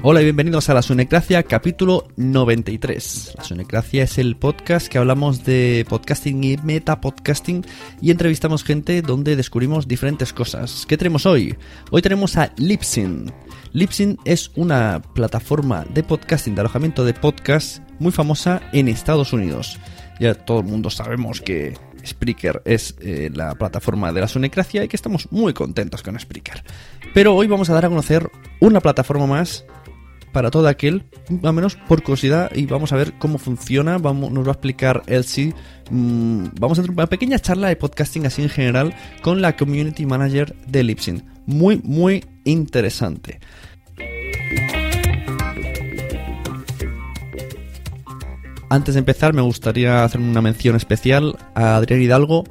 Hola y bienvenidos a La Sunecracia, capítulo 93. La Sunecracia es el podcast que hablamos de podcasting y metapodcasting y entrevistamos gente donde descubrimos diferentes cosas. ¿Qué tenemos hoy? Hoy tenemos a Libsyn. Libsyn es una plataforma de podcasting, de alojamiento de podcast muy famosa en Estados Unidos. Ya todo el mundo sabemos que Spreaker es eh, la plataforma de la Sunecracia y que estamos muy contentos con Spreaker. Pero hoy vamos a dar a conocer una plataforma más para todo aquel, o menos por curiosidad, y vamos a ver cómo funciona. Vamos, nos va a explicar Elsie. Mmm, vamos a hacer una pequeña charla de podcasting así en general con la community manager de Lipsyn. Muy, muy interesante. Antes de empezar, me gustaría hacer una mención especial a Adrián Hidalgo,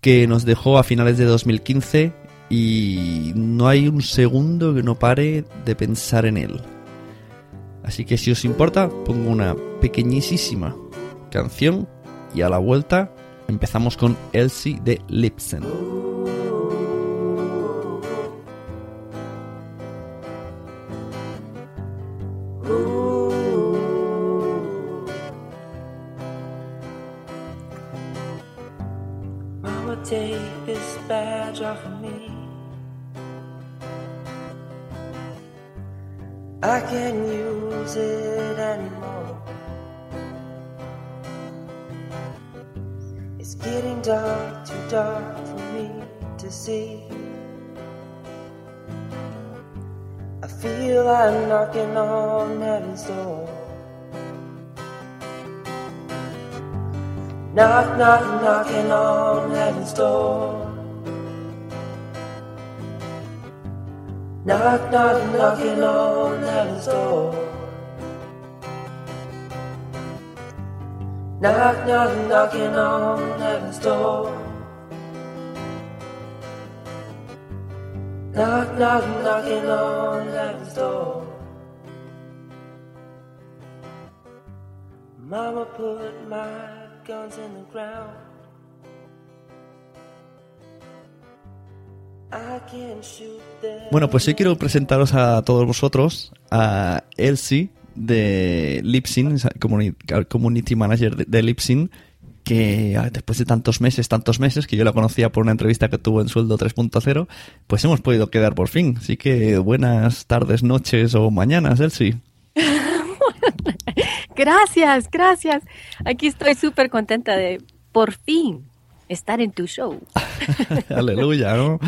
que nos dejó a finales de 2015 y no hay un segundo que no pare de pensar en él. Así que si os importa, pongo una pequeñísima canción y a la vuelta empezamos con Elsie de Lipsen. Knock, knocking on heaven's door. Knock, knock, knocking on heaven's door. Knock, knock, knocking on heaven's door. Knock, knock, knocking on heaven's door. Mama put my guns in the ground. Bueno, pues hoy quiero presentaros a todos vosotros a Elsie de Lipsyn, community, community manager de, Lipsyn, que después de tantos meses, tantos meses, que yo la conocía por una entrevista que tuvo en Sueldo 3.0, pues hemos podido quedar por fin. Así que buenas tardes, noches o mañanas, Elsie. Gracias, gracias. Aquí estoy súper contenta de por fin estar en tu show. Aleluya, ¿no?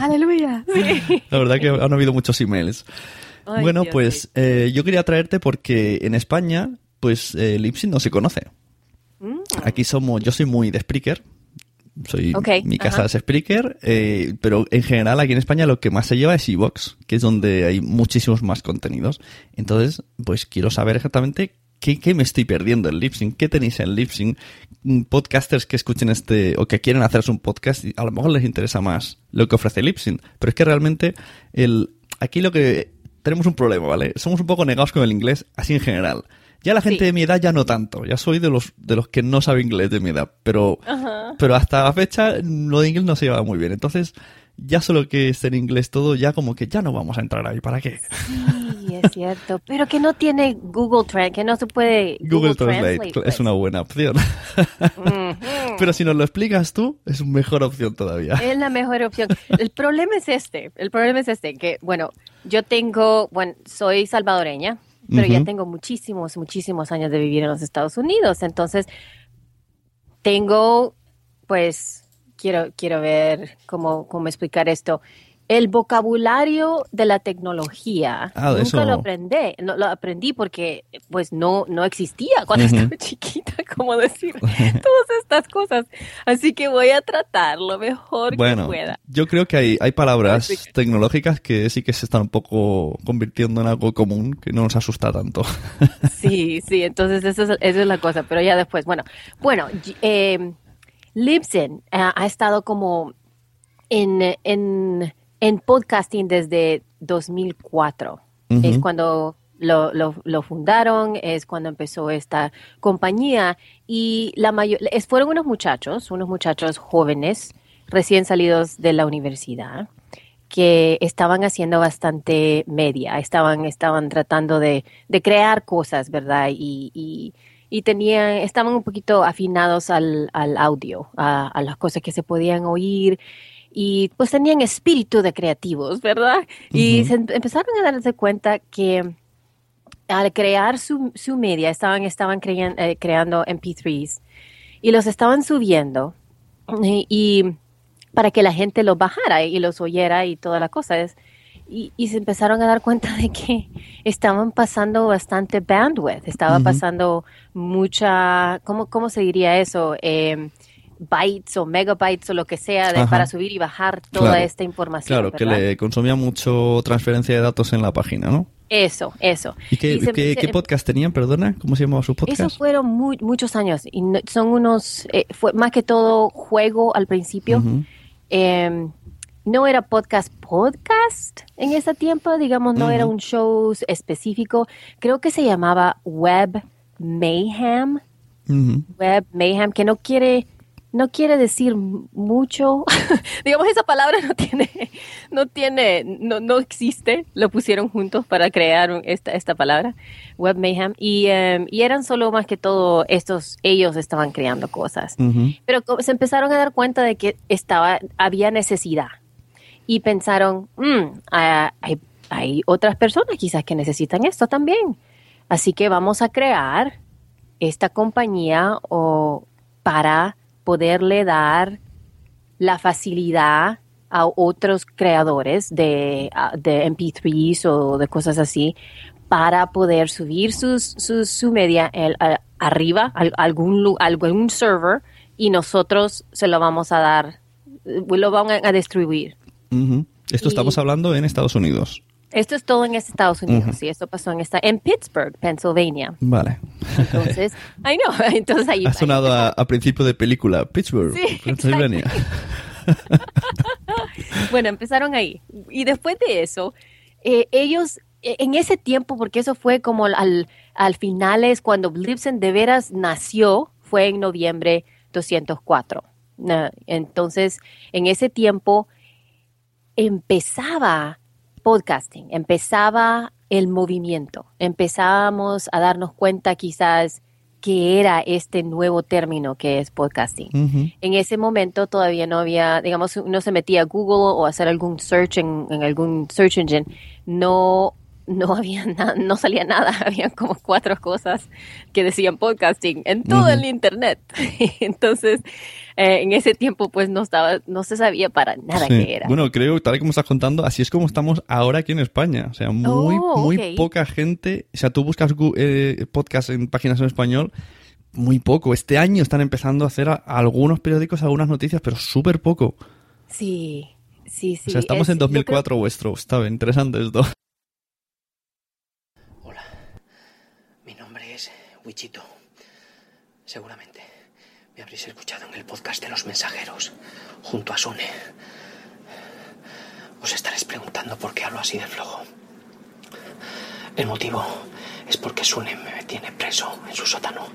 Aleluya. Sí. La verdad que han habido muchos emails. Ay, bueno, Dios, pues sí. eh, yo quería traerte porque en España, pues eh, Lipsyn no se conoce. Mm, Aquí somos, yo soy muy de Spreaker. Soy, Ok, mi casa ajá. es Spreaker, eh, pero en general aquí en España lo que más se lleva es Evox, que es donde hay muchísimos más contenidos. Entonces, pues quiero saber exactamente qué, qué me estoy perdiendo en Lipsyn, qué tenéis en Lipsyn, Mm, podcasters que escuchen este o que quieren hacerse un podcast, a lo mejor les interesa más lo que ofrece Lipsyn, pero es que realmente el aquí lo que tenemos un problema, ¿vale? Somos un poco negados con el inglés, así en general. Ya la gente Sí. de mi edad ya no tanto, ya soy de los de los que no sabe inglés de mi edad, pero Ajá. pero hasta la fecha lo de inglés no se lleva muy bien. Entonces, ya solo que esté en inglés todo, ya como que ya no vamos a entrar ahí, ¿para qué? Sí, es cierto. Pero que no tiene Google Translate, que no se puede Google, Translate, pues. es una buena opción. Pero si nos lo explicas tú, es mejor opción todavía. Es la mejor opción. El problema es este. El problema es este, que, bueno, yo tengo, bueno, soy salvadoreña pero ya tengo muchísimos, muchísimos años de vivir en los Estados Unidos. Entonces, tengo, pues, quiero, quiero ver cómo, cómo explicar esto. El vocabulario de la tecnología Ah, nunca eso. lo aprendí, no, lo aprendí porque pues no, no existía cuando estaba chiquita, como decir todas estas cosas. Así que voy a tratar lo mejor que Bueno, pueda. yo creo que hay, hay palabras tecnológicas que sí que se están un poco convirtiendo en algo común, que no nos asusta tanto. Sí, sí, entonces eso es, eso es la cosa, pero ya después, bueno, bueno, eh, Libsyn ha, ha estado como en, en, en podcasting desde 2004. Ujú. Es cuando lo, lo, lo fundaron, es cuando empezó esta compañía y la mayor, fueron unos muchachos, unos muchachos jóvenes, recién salidos de la universidad, que estaban haciendo bastante media, estaban, estaban tratando de, de crear cosas, ¿verdad? Y, y, y tenían, estaban un poquito afinados al, al audio, a, a las cosas que se podían oír y pues tenían espíritu de creativos, ¿verdad? Y se em- empezaron a darse cuenta que al crear su, su media, estaban, estaban crean- eh, creando MP3s y los estaban subiendo y, y para que la gente los bajara y los oyera y toda la cosa. Es, y, y se empezaron a dar cuenta de que estaban pasando bastante bandwidth, estaba pasando mucha, ¿cómo, cómo se diría eso? Eh, bytes o megabytes o lo que sea de- para subir y bajar toda Claro. esta información. Claro, que le consumía mucho transferencia de datos en la página, ¿no? Eso, eso. ¿Y qué, Y se- qué- se- qué podcast tenían, perdona? ¿Cómo se llamaba su podcast? Eso fueron mu- muchos años y no- son unos, eh, fue más que todo juego al principio. Eh, no era podcast podcast en ese tiempo, digamos, no era un show específico. Creo que se llamaba Web Mayhem. Web Mayhem, que no quiere no quiere decir mucho. digamos, esa palabra no tiene, no tiene, no, no existe. Lo pusieron juntos para crear esta, esta palabra, Web Mayhem. Y, em, y eran solo más que todo estos, ellos estaban creando cosas. Pero se empezaron a dar cuenta de que estaba, había necesidad. Y pensaron, "Mm, hay, hay otras personas quizás que necesitan esto también. Así que vamos a crear esta compañía o para poderle dar la facilidad a otros creadores de, de MP3s o de cosas así para poder subir sus, sus- su media el- a- arriba, a algún, algún server, y nosotros se lo vamos a dar, lo van a, distribuir. Esto Y- estamos hablando en Estados Unidos. Esto es todo en Estados Unidos, Ujú. y esto pasó en, esta, en Pittsburgh, Pennsylvania. Vale. Entonces, I know, entonces ahí... Ha sonado a, a principio de película. Pittsburgh, Sí, Pennsylvania. Bueno, empezaron ahí. Y después de eso, eh, ellos, eh, en ese tiempo, porque eso fue como al, al finales, cuando Libsyn de veras nació, fue en noviembre 204. Na- Entonces, en ese tiempo empezaba podcasting, empezaba el movimiento, empezábamos a darnos cuenta quizás que era este nuevo término que es podcasting. En ese momento todavía no había, digamos, uno se metía a Google o hacer algún search en, en algún search engine, no, no había nada, no salía nada, había como cuatro cosas que decían podcasting en todo el internet. Entonces, eh, en ese tiempo pues no estaba, no se sabía para nada Sí. qué era. Bueno, creo, tal y como estás contando, así es como estamos ahora aquí en España. O sea, muy, Oh, muy poca gente. O sea, tú buscas eh, podcast en páginas en español, muy poco. Este año están empezando a hacer a- algunos periódicos, algunas noticias, pero súper poco. Sí, sí, sí. o sea, estamos es- en yo creo- 2004 vuestro. Está bien, interesante esto. Hola, mi nombre es Wichito. Seguramente me habréis escuchado en el podcast de los mensajeros, junto a Sune. Os estaréis preguntando por qué hablo así de flojo. El motivo es porque Sune me tiene preso en su sótano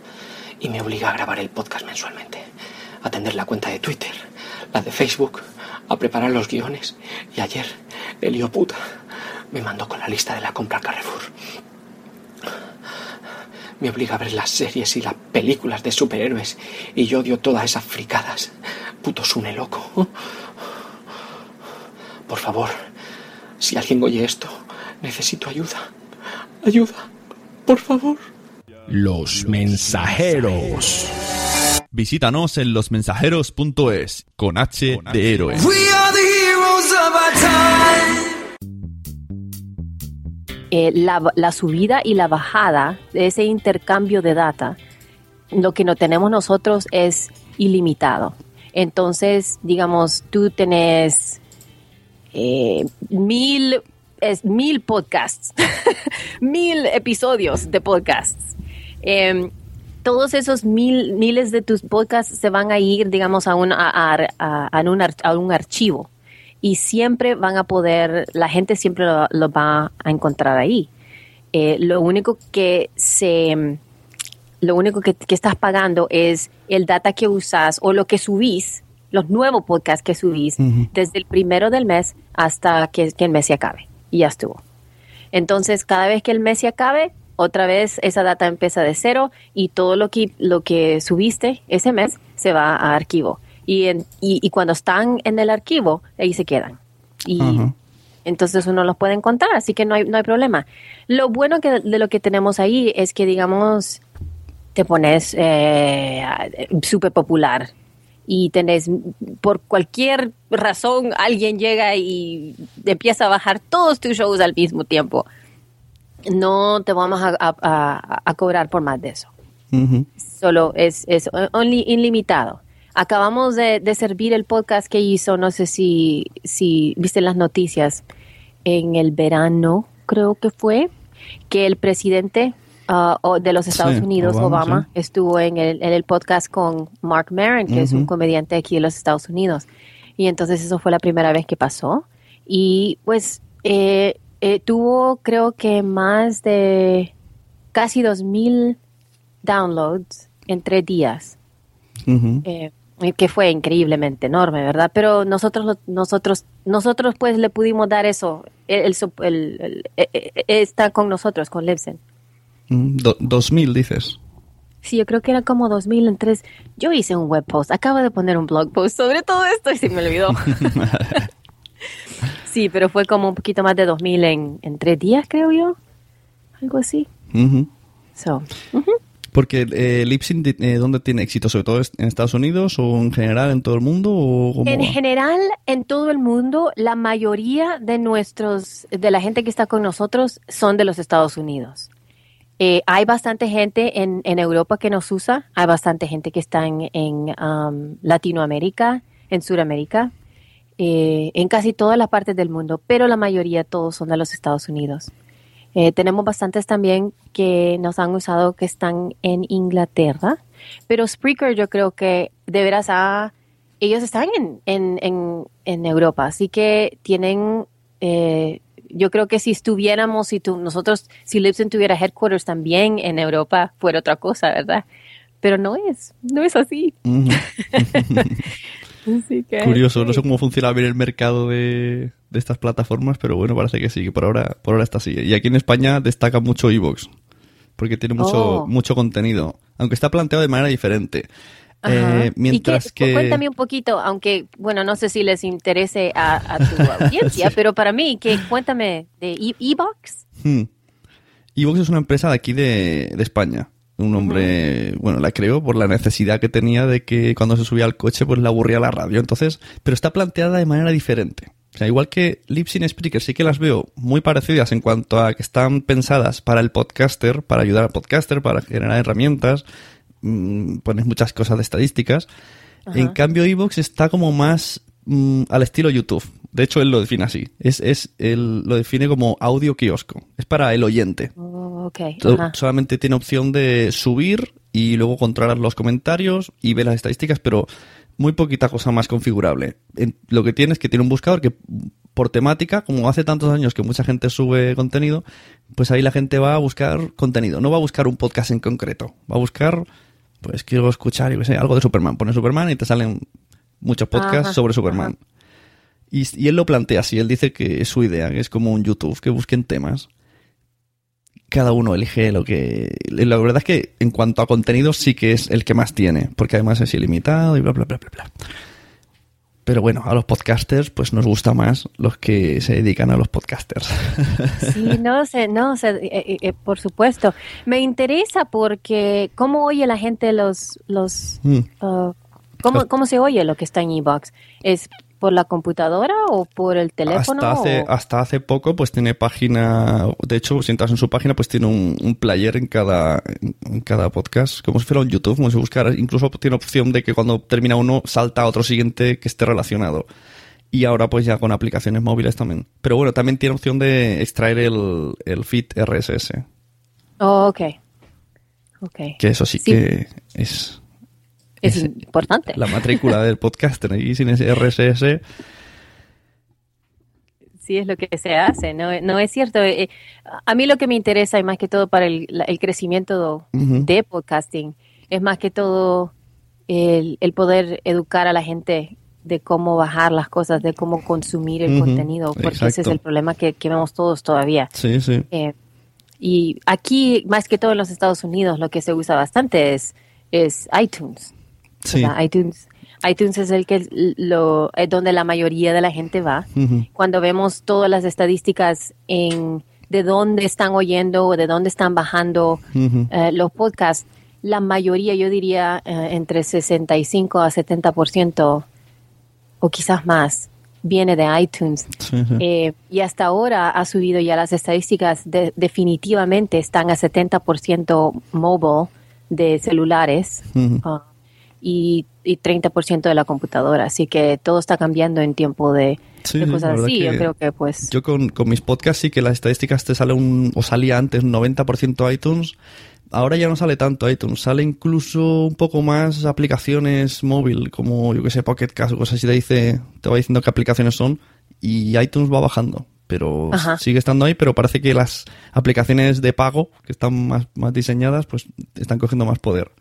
y me obliga a grabar el podcast mensualmente, a atender la cuenta de Twitter, la de Facebook, a preparar los guiones y ayer el puta me mandó con la lista de la compra Carrefour. Me obliga a ver las series y las películas de superhéroes y yo odio todas esas fricadas. Puto Sune loco. Por favor, si alguien oye esto, necesito ayuda. Ayuda. Por favor. Los mensajeros. Visítanos en losmensajeros.es con H de héroe. Eh, la, subida y la bajada de ese intercambio de data, lo que no tenemos nosotros es ilimitado. Entonces, digamos, tú tenés eh, mil, es, mil podcasts, mil episodios de podcasts. Em, todos esos mil, miles de tus podcasts se van a ir, digamos, a un, a, a- a un archivo. Y siempre van a poder, la gente siempre lo, lo va a encontrar ahí. Eh, lo único que se, lo único que, que estás pagando es el data que usas o lo que subís, los nuevos podcasts que subís, desde el primero del mes hasta que, que el mes se acabe. Y ya estuvo. Entonces, cada vez que el mes se acabe, otra vez esa data empieza de cero y todo lo que, lo que subiste ese mes se va a archivo. Y, en- y, y cuando están en el archivo, ahí se quedan. Y entonces uno los puede encontrar, así que no hay, no hay problema. Lo bueno que, de lo que tenemos ahí es que, digamos, te pones eh, súper popular y tenés, por cualquier razón, alguien llega y empieza a bajar todos tus shows al mismo tiempo. No te vamos a, a- a- a cobrar por más de eso. Solo es, es only- ilimitado. Acabamos de, de servir el podcast que hizo, no sé si, si viste las noticias, en el verano, creo que fue, que el presidente o- de los Estados Sí, Unidos, Obama, Obama, sí. estuvo en el, en el podcast con Mark Maron, que es un comediante aquí de los Estados Unidos. Y entonces eso fue la primera vez que pasó. Y pues eh, eh, tuvo creo que más de casi 2.000 downloads en tres días, eh, que fue increíblemente enorme, ¿verdad? Pero nosotros, nosotros, nosotros pues le pudimos dar eso. El, el, el- eh, eh, eh, está con nosotros, con Libsyn. Mm, do- 2000 dices. Sí, yo creo que era como 2000 en tres. Yo hice un web post, acabo de poner un blog post sobre todo esto y se me olvidó. sí, pero fue como un poquito más de 2000 en, en tres días, creo yo. Algo así. So, Porque eh, eh, ¿dónde tiene éxito? ¿Sobre todo en Estados Unidos o en general en todo el mundo? O cómo En va? general, en todo el mundo, la mayoría de nuestros, de la gente que está con nosotros son de los Estados Unidos. Eh, hay bastante gente en, en Europa que nos usa, hay bastante gente que está en, en, um, Latinoamérica, en Sudamérica, eh, en casi todas las partes del mundo, pero la mayoría todos son de los Estados Unidos. Eh, tenemos bastantes también que nos han usado que están en Inglaterra, pero Spreaker yo creo que de veras ha, ellos están en, en, en, en Europa, así que tienen, eh, yo creo que si estuviéramos, si tú, nosotros, si Libsyn tuviera headquarters también en Europa, fuera otra cosa, ¿verdad? Pero no es, no es así. Ujú. Así que, Curioso, no sé cómo funciona bien el mercado de, de estas plataformas, pero bueno, parece que sí, que por ahora, por ahora está así. Y aquí en España destaca mucho Evox, porque tiene mucho, Oh. mucho contenido, aunque está planteado de manera diferente. Eh, mientras ¿Y que... Cuéntame un poquito, aunque, bueno, no sé si les interese a, a tu audiencia, pero para mí, que cuéntame de E- Evox. Hmm. Evox es una empresa de aquí de, de España. Un hombre, bueno, la creó por la necesidad que tenía de que cuando se subía al coche, pues le aburría la radio. Entonces, pero está planteada de manera diferente. O sea, igual que Libsyn y Spreaker, sí que las veo muy parecidas en cuanto a que están pensadas para el podcaster, para ayudar al podcaster, para generar herramientas, mm, pones muchas cosas de estadísticas. En cambio, Evox está como más mm, al estilo YouTube. De hecho, él lo define así. Es, es, él lo define como audio kiosco. Es para el oyente. Oh, ajá. Solamente tiene opción de subir y luego controlar los comentarios y ver las estadísticas, pero muy poquita cosa más configurable. En- lo que tiene es que tiene un buscador que por temática, como hace tantos años que mucha gente sube contenido, pues ahí la gente va a buscar contenido. No va a buscar un podcast en concreto. Va a buscar, pues quiero escuchar, yo qué sé, algo de Superman. Pone Superman y te salen muchos podcasts Ajá, sobre Superman. ajá. Y, y él lo plantea así, él dice que es su idea, que es como un YouTube, que busquen temas. Cada uno elige lo que... La verdad es que en cuanto a contenido sí que es el que más tiene, porque además es ilimitado y bla, bla, bla, bla, bla. Pero bueno, a los podcasters pues nos gusta más los que se dedican a los podcasters. Sí, no sé, no sé, eh, eh, eh, por supuesto. Me interesa porque cómo oye la gente los, los, Mm. uh, ¿cómo, cómo se oye lo que está en Ebox. ¿Es por la computadora o por el teléfono? Hasta hace, o- hasta hace poco, pues tiene página. De hecho, si entras en su página, pues tiene un, un player en cada, en cada podcast, como si fuera un YouTube, como si buscara. Incluso tiene opción de que cuando termina uno, salta a otro siguiente que esté relacionado. Y ahora, pues ya con aplicaciones móviles también. Pero bueno, también tiene opción de extraer el, el feed RSS. Oh, ok. Ok. Que eso sí, Sí. que es Es es importante. la matrícula del podcaster. Y sin ese RSS, Sí, es lo que se hace, no, no es cierto. Eh, a mí lo que me interesa, y más que todo para el, el crecimiento de podcasting, es más que todo el, el poder educar a la gente de cómo bajar las cosas, de cómo consumir el contenido, porque ese es el problema que, que vemos todos todavía. sí, sí. Eh, y aquí, más que todo en los Estados Unidos, lo que se usa bastante es, es iTunes. Sí. iTunes, iTunes es el que lo, es donde la mayoría de la gente va. Cuando vemos todas las estadísticas en de dónde están oyendo o de dónde están bajando eh, los podcasts, la mayoría, yo diría, eh, entre 65 a 70% o quizás más, viene de iTunes. Sí, sí. Eh, y hasta ahora ha subido ya las estadísticas, de- definitivamente están a 70% mobile de celulares y, y 30% de la computadora. Así que todo está cambiando en tiempo de, Sí, cosas así. Yo creo que pues... Yo con, con mis podcasts sí que las estadísticas te sale un, o salía antes un 90% iTunes. Ahora ya no sale tanto iTunes, sale incluso un poco más aplicaciones móvil, como yo que sé, Pocket Cast o cosas así, te dice, te va diciendo qué aplicaciones son y iTunes va bajando. Pero Ajá. sigue estando ahí, pero parece que las aplicaciones de pago, que están más, más diseñadas, pues están cogiendo más poder.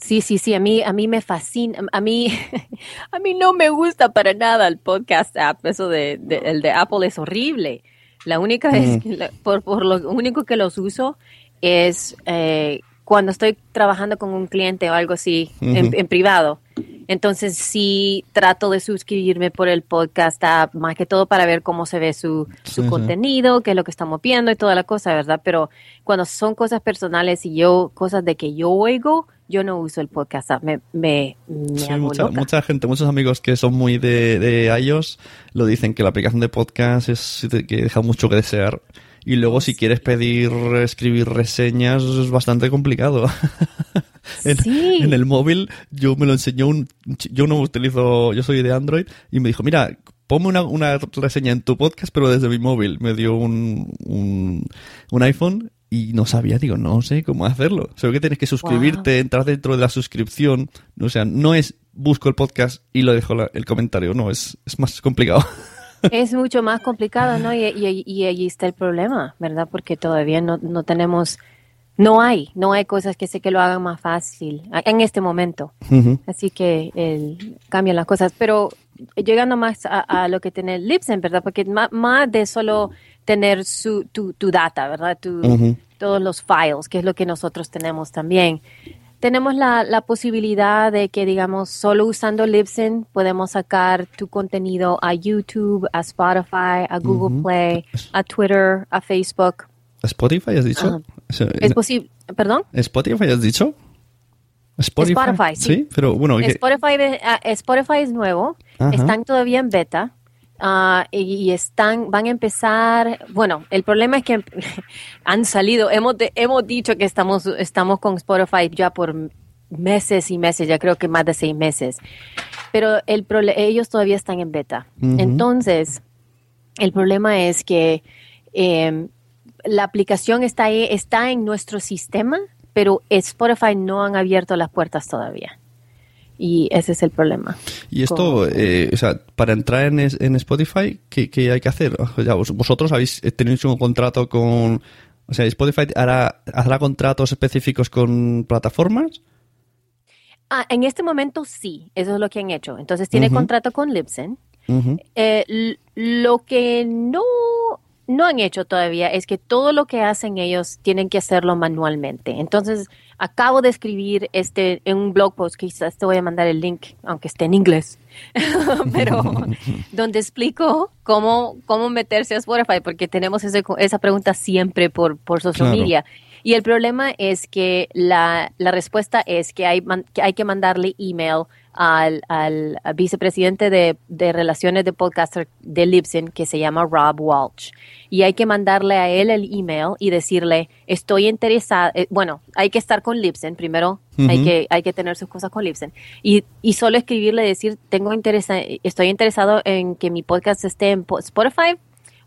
Sí, sí, sí, a mí, a mí me fascina, a mí, a mí no me gusta para nada el podcast app, eso de, de- el de Apple es horrible. La única vez, que la- por, por lo único que los uso es eh, cuando estoy trabajando con un cliente o algo así en, privado. Entonces sí trato de suscribirme por el podcast app, más que todo para ver cómo se ve su, su Sí, sí. contenido, qué es lo que estamos viendo y toda la cosa, ¿verdad? Pero cuando son cosas personales y yo, cosas de que yo oigo, yo no uso el podcast app, me, me, me Sí, hago mucha, loca. mucha gente, muchos amigos que son muy de, de iOS lo dicen que la aplicación de podcast es que deja mucho que desear. Y luego si quieres pedir, escribir reseñas es bastante complicado. en, Sí. en el móvil yo me lo enseñó un... Yo no utilizo... Yo soy de Android y me dijo, mira, ponme una, una reseña en tu podcast pero desde mi móvil. Me dio un, un, un iPhone y no sabía, digo, no sé cómo hacerlo. Solo que tienes que suscribirte, entrar dentro de la suscripción. O sea, no es busco el podcast y lo dejo la- el comentario, no, es, es más complicado. Es mucho más complicado, ¿no? Y, y, y allí está el problema, ¿verdad? Porque todavía no, no tenemos, no hay, no hay cosas que sé que lo hagan más fácil en este momento. Así que el, cambian las cosas. Pero llegando más a, a lo que tiene Libsyn, ¿verdad? Porque más, de solo tener su, tu, tu data, ¿verdad? Tu. Todos los files, que es lo que nosotros tenemos también. Tenemos la, la posibilidad de que, digamos, solo usando Libsyn podemos sacar tu contenido a YouTube, a Spotify, a Google Play, a Twitter, a Facebook. ¿Spotify has dicho? O sea, Es posible, perdón. ¿Spotify has dicho? Spotify, sí. pero bueno, Spotify, ah, Spotify es nuevo, Ajá. están todavía en beta ah, y, y están, van a empezar. Bueno, el problema es que han salido. Hemos de- hemos dicho que estamos estamos con Spotify ya por meses y meses, ya creo que más de seis meses. Pero el ellos todavía están en beta. Entonces, el problema es que eh, la aplicación está ahí, está en nuestro sistema, pero Spotify no han abierto las puertas todavía. Y ese es el problema. Y esto, eh, o sea, para entrar en, es- en Spotify, ¿qué, qué hay que hacer? O sea, vos- vosotros habéis eh, tenido un contrato con... O sea, Spotify hará, hará contratos específicos con plataformas. Ah, en este momento sí, eso es lo que han hecho. Entonces tiene contrato con Libsyn. Eh, lo que no no han hecho todavía es que todo lo que hacen ellos tienen que hacerlo manualmente. Entonces, acabo de escribir este en un blog post, quizás te voy a mandar el link, aunque esté en inglés, pero donde explico cómo, cómo meterse a Spotify, porque tenemos ese- esa pregunta siempre por, por social Claro. media. Y el problema es que la, la respuesta es que hay, man- que hay que mandarle email al, al vicepresidente de, de relaciones de podcaster de Libsyn, que se llama Rob Walsh. Y hay que mandarle a él el email y decirle, estoy interesada, eh, bueno, hay que estar con Libsyn, primero hay, que, hay que tener sus cosas con Libsyn. Y, y solo escribirle, decir, tengo interesa, estoy interesado en que mi podcast esté en po- Spotify,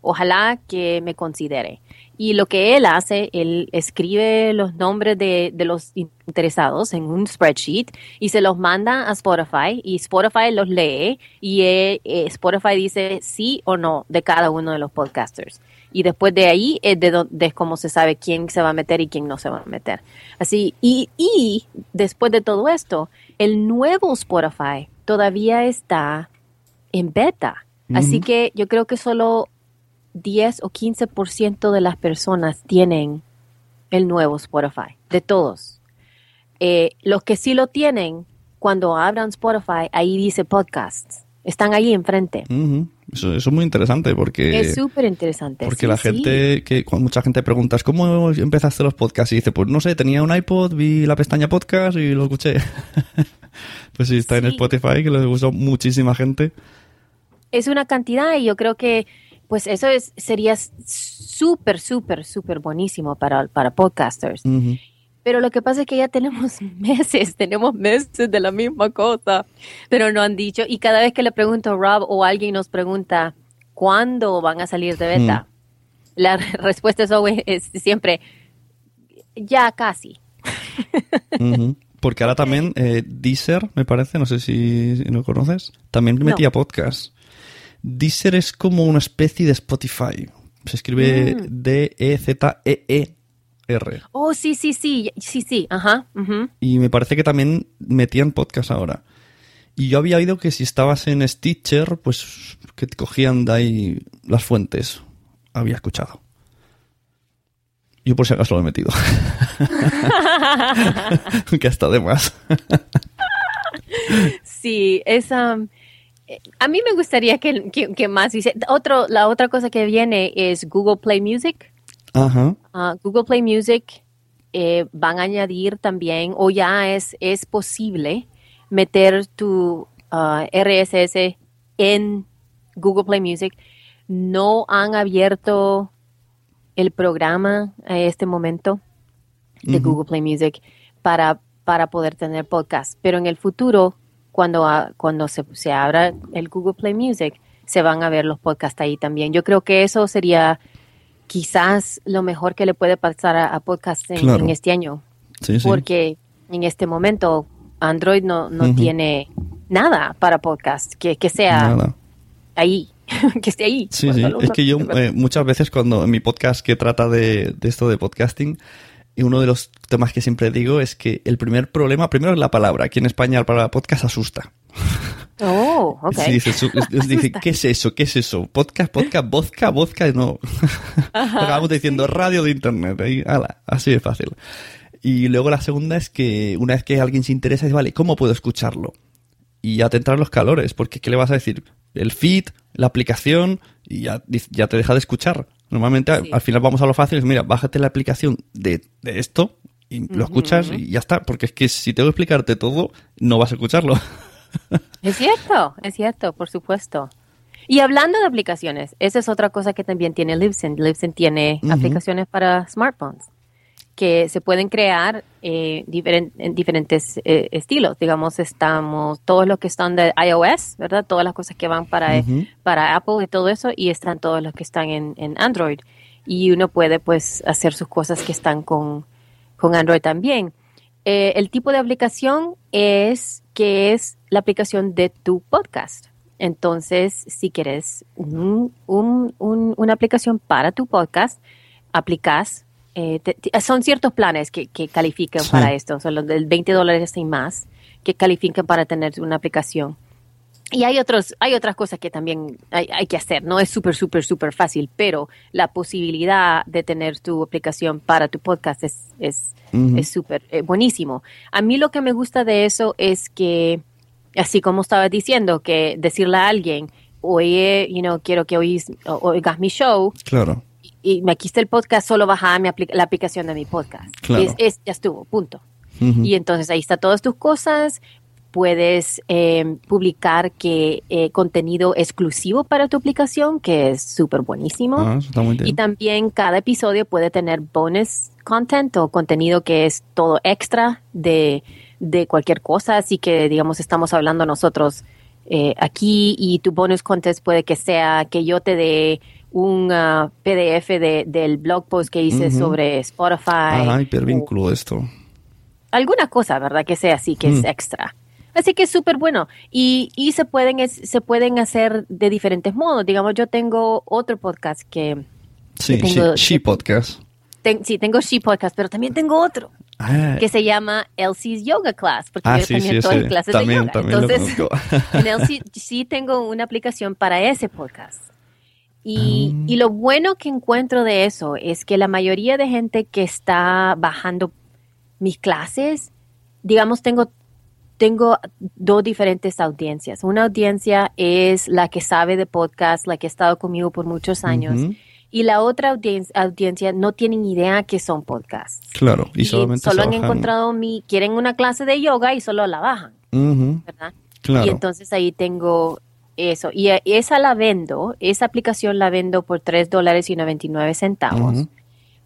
ojalá que me considere. Y lo que él hace, él escribe los nombres de, de los interesados en un spreadsheet y se los manda a Spotify y Spotify los lee y eh, eh, Spotify dice sí o no de cada uno de los podcasters. Y después de ahí es de, de cómo se sabe quién se va a meter y quién no se va a meter. Así, y, y después de todo esto, el nuevo Spotify todavía está en beta. Así que yo creo que solo 10 o 15% de las personas tienen el nuevo Spotify, de todos. Eh, los que sí lo tienen, cuando abran Spotify, ahí dice podcasts. Están ahí enfrente. Eso, eso es muy interesante porque... es súper interesante. Porque sí, la sí. gente, que cuando mucha gente pregunta, ¿cómo empezaste los podcasts? Y dice, pues no sé, tenía un iPod, vi la pestaña podcast y lo escuché. pues sí, está en. Spotify, que lo usó muchísima gente. es una cantidad y yo creo que pues eso es sería súper, súper, súper buenísimo para, para podcasters. Pero lo que pasa es que ya tenemos meses, tenemos meses de la misma cosa, pero no han dicho. Y cada vez que le pregunto a Rob o alguien nos pregunta cuándo van a salir de beta, la re- respuesta es, always- es siempre ya casi. Porque ahora también eh, Deezer, me parece, no sé si, si lo conoces, también metía podcast. Deezer es como una especie de Spotify. Se escribe Mm. D-E-Z-E-E-R. Oh, sí, sí, sí, sí, sí, ajá. Y me parece que también metían podcast ahora. Y yo había oído que si estabas en Stitcher, pues que te cogían de ahí las fuentes. Había escuchado. Yo por si acaso lo he metido. que hasta de más. Sí, es um, a mí me gustaría que, que- que más dice. Otro, la otra cosa que viene es Google Play Music. Ajá. Ah, Google Play Music eh, van a añadir también, o ya es, es posible meter tu ah, RSS en Google Play Music. No han abierto el programa a este momento de. Google Play Music para, para poder tener podcast. Pero en el futuro, cuando, a- cuando se, se abra el Google Play Music, se van a ver los podcasts ahí también. Yo creo que eso sería quizás lo mejor que le puede pasar a, a podcast en, Claro. en este año. Sí, sí. Porque en este momento Android no, no tiene nada para podcast que, que sea Nada. ahí, que esté ahí. Sí, sí. Es que yo eh, muchas veces cuando en mi podcast que trata de, de esto de podcasting, y uno de los temas que siempre digo es que el primer problema, primero es la palabra. Aquí en España la palabra podcast asusta. Oh, ok. Sí, dice, su- es- es- dice, Asusta. ¿qué es eso? ¿Qué es eso? Podcast, podcast, vodka, vodka, no. Acabamos diciendo radio de internet. Ala, así de fácil. Y luego la segunda es que una vez que alguien se interesa, dice, vale, ¿cómo puedo escucharlo? Y ya te entran los calores, porque ¿qué le vas a decir? El feed, la aplicación, y ya, ya te deja de escuchar. Normalmente Sí. al final vamos a lo fácil, es, mira, bájate la aplicación de, de esto y lo escuchas y ya está, porque es que si tengo que explicarte todo, no vas a escucharlo. Es cierto, es cierto, por supuesto. Y hablando de aplicaciones, esa es otra cosa que también tiene Libsyn. Libsyn tiene aplicaciones para smartphones que se pueden crear eh, en diferentes eh, estilos. Digamos, estamos todos los que están de iOS, ¿verdad? Todas las cosas que van para, Ujú. para Apple y todo eso, y están todos los que están en, en Android. Y uno puede, pues, hacer sus cosas que están con, con Android también. Eh, el tipo de aplicación es que es la aplicación de tu podcast. Entonces, si quieres un- un- un- una aplicación para tu podcast, aplicas. Eh, te- te- son ciertos planes que, que califican Sí. para esto, son los del 20 dólares y más, que califican para tener una aplicación. y hay otros, hay otras cosas que también hay, hay que hacer. No es súper, súper, súper fácil, pero la posibilidad de tener tu aplicación para tu podcast es, es, Ujú. es súper eh, buenísimo. A mí lo que me gusta de eso es que, así como estaba diciendo, que decirle a alguien, oye, you know, quiero que oís, oigas mi show, Claro. Y me quiste el podcast, solo baja mi la aplicación de mi podcast. Claro. Es, es- ya estuvo, punto. Y entonces ahí está todas tus cosas. Puedes eh, publicar que eh, contenido exclusivo para tu aplicación, que es súper buenísimo. Ah, Y también cada episodio puede tener bonus content o contenido que es todo extra de, de cualquier cosa. Así que, digamos, estamos hablando nosotros eh, aquí y tu bonus content puede que sea que yo te dé un ah, PDF de- del blog post que hice Ujú. sobre Spotify. Ah, o- hipervínculo esto. alguna cosa, ¿verdad? Que sea así, que es Mm. extra. Así que es súper bueno. Y, y se, pueden, es- se pueden hacer de diferentes modos. Digamos, yo tengo otro podcast que... Sí, Yo tengo- She, She Podcast. ten- sí, tengo She Podcast, pero también tengo otro Ah, que se llama Elsie's Yoga Class, porque ah, yo sí, también sí, doy sí. clases También, de yoga. también Entonces, en Elsie sí tengo una aplicación para ese podcast. Y, Ah. y lo bueno que encuentro de eso es que la mayoría de gente que está bajando mis clases, digamos, tengo, tengo dos diferentes audiencias. Una audiencia es la que sabe de podcast, la que ha estado conmigo por muchos años. Y la otra audien- audiencia no tienen idea que son podcasts. Claro, y, Y solamente solo han encontrado mi, quieren una clase de yoga y solo la bajan, ¿verdad? Claro. Y entonces ahí tengo eso. Y eh, esa la vendo, esa aplicación la vendo por 3 dólares y 99 centavos. Ujú.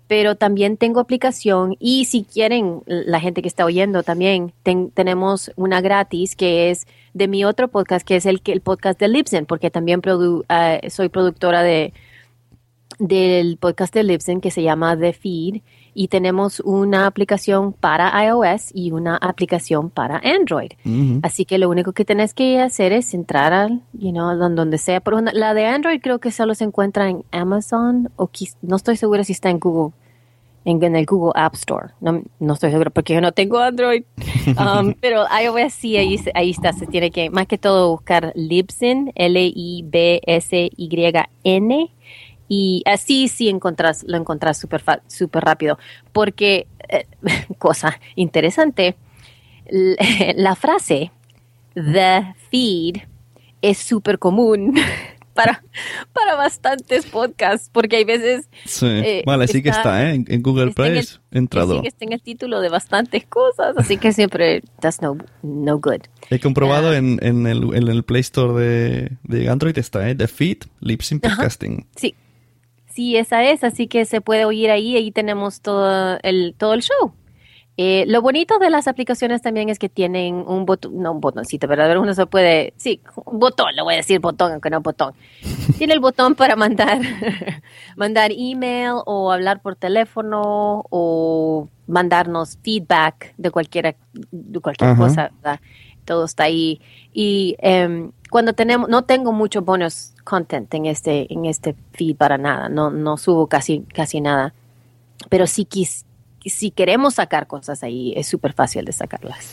Pero también tengo aplicación y si quieren, la gente que está oyendo también, ten- tenemos una gratis que es de mi otro podcast, que es el, el podcast de Libsyn, porque también produ- eh, soy productora de del podcast de Libsyn que se llama The Feed y tenemos una aplicación para iOS y una aplicación para Android. Así que lo único que tenés que hacer es entrar al, you know, don- donde sea. Pero una- la de Android creo que solo se encuentra en Amazon o no estoy segura si está en Google, en, en el Google App Store. No, no estoy segura porque yo no tengo Android. Um, pero iOS sí, ahí, ahí está. Se tiene que, más que todo, buscar Libsyn, L-I-B-S-Y-N. Y así sí encontrás, lo encontrás súper súper rápido. Porque, eh, cosa interesante, la frase the feed es súper común para, para bastantes podcasts, porque hay veces Sí. eh, vale, sí que está- está, ¿eh? En, en Google está Play he entrado. sí que está en el título de bastantes cosas, así que siempre that's no, no good. He comprobado Ah. en, en, el, en el Play Store de, de Android está, ¿eh? The Feed, Lipsync Podcasting. Sí, sí, esa es, así que se puede oír ahí, ahí tenemos todo el, todo el show. Eh, lo bonito de las aplicaciones también es que tienen un botón, no un botoncito. Pero uno se puede, sí, un botón, lo voy a decir botón, aunque no botón. Tiene el botón para mandar, mandar email o hablar por teléfono o mandarnos feedback de cualquier, de cualquier Ajá. cosa, ¿verdad? Todo está ahí. Y em, cuando tenemos, no tengo mucho bonus content en este, en este feed para nada, no, no subo casi, casi nada. Pero si, quis- si queremos sacar cosas ahí, es súper fácil de sacarlas.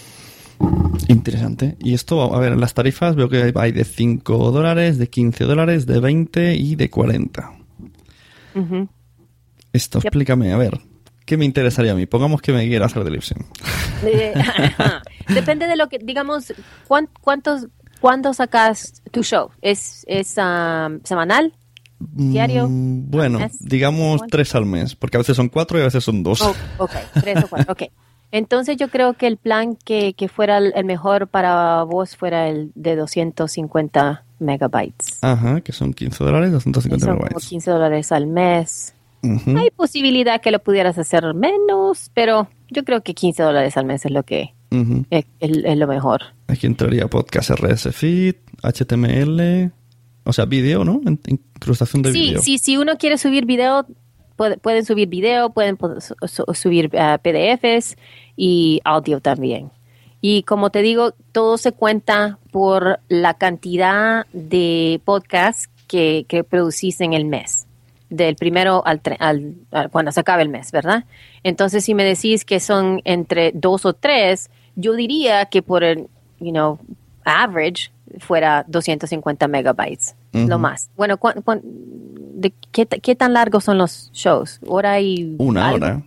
Interesante. Y esto, a ver, en las tarifas veo que hay de 5 dólares, de 15 dólares, de 20 y de 40. Ujú. Esto, Yep. explícame, a ver, ¿qué me interesaría a mí? Pongamos que me quiera hacer de Lipsync. Eh, Depende de lo que, digamos, ¿cuán- ¿cuántos, ¿cuándo sacas tu show? ¿Es, es um, semanal? ¿Diario? Mm, bueno, ¿Mes? digamos ¿Cuánto? tres al mes, porque a veces son cuatro y a veces son dos. Oh, ok, tres o cuatro, ok. Entonces yo creo que el plan que, que fuera el, mejor para vos fuera el de 250 megabytes. Ajá, que son 15 dólares, 250 Son como megabytes. 15 dólares al mes. Ujú. Hay posibilidad que lo pudieras hacer menos, pero yo creo que 15 dólares al mes es lo que Es, es- es lo mejor. Aquí entraría podcast RS Feed, HTML, o sea, vídeo, ¿no? In- Incrustación de Sí, vídeo. sí, si uno quiere subir video, puede- pueden subir video, pueden su- subir ah, PDFs y audio también. Y como te digo, todo se cuenta por la cantidad de podcasts que, que producís en el mes, del primero al, al, al- cuando se acabe el mes, ¿verdad? Entonces, si me decís que son entre dos o tres, yo diría que por el, you know, average, fuera 250 megabytes, lo más. Bueno, ¿cuán- cuán- de qué, qué tan largos son los shows? ¿Hora y Una algo? hora.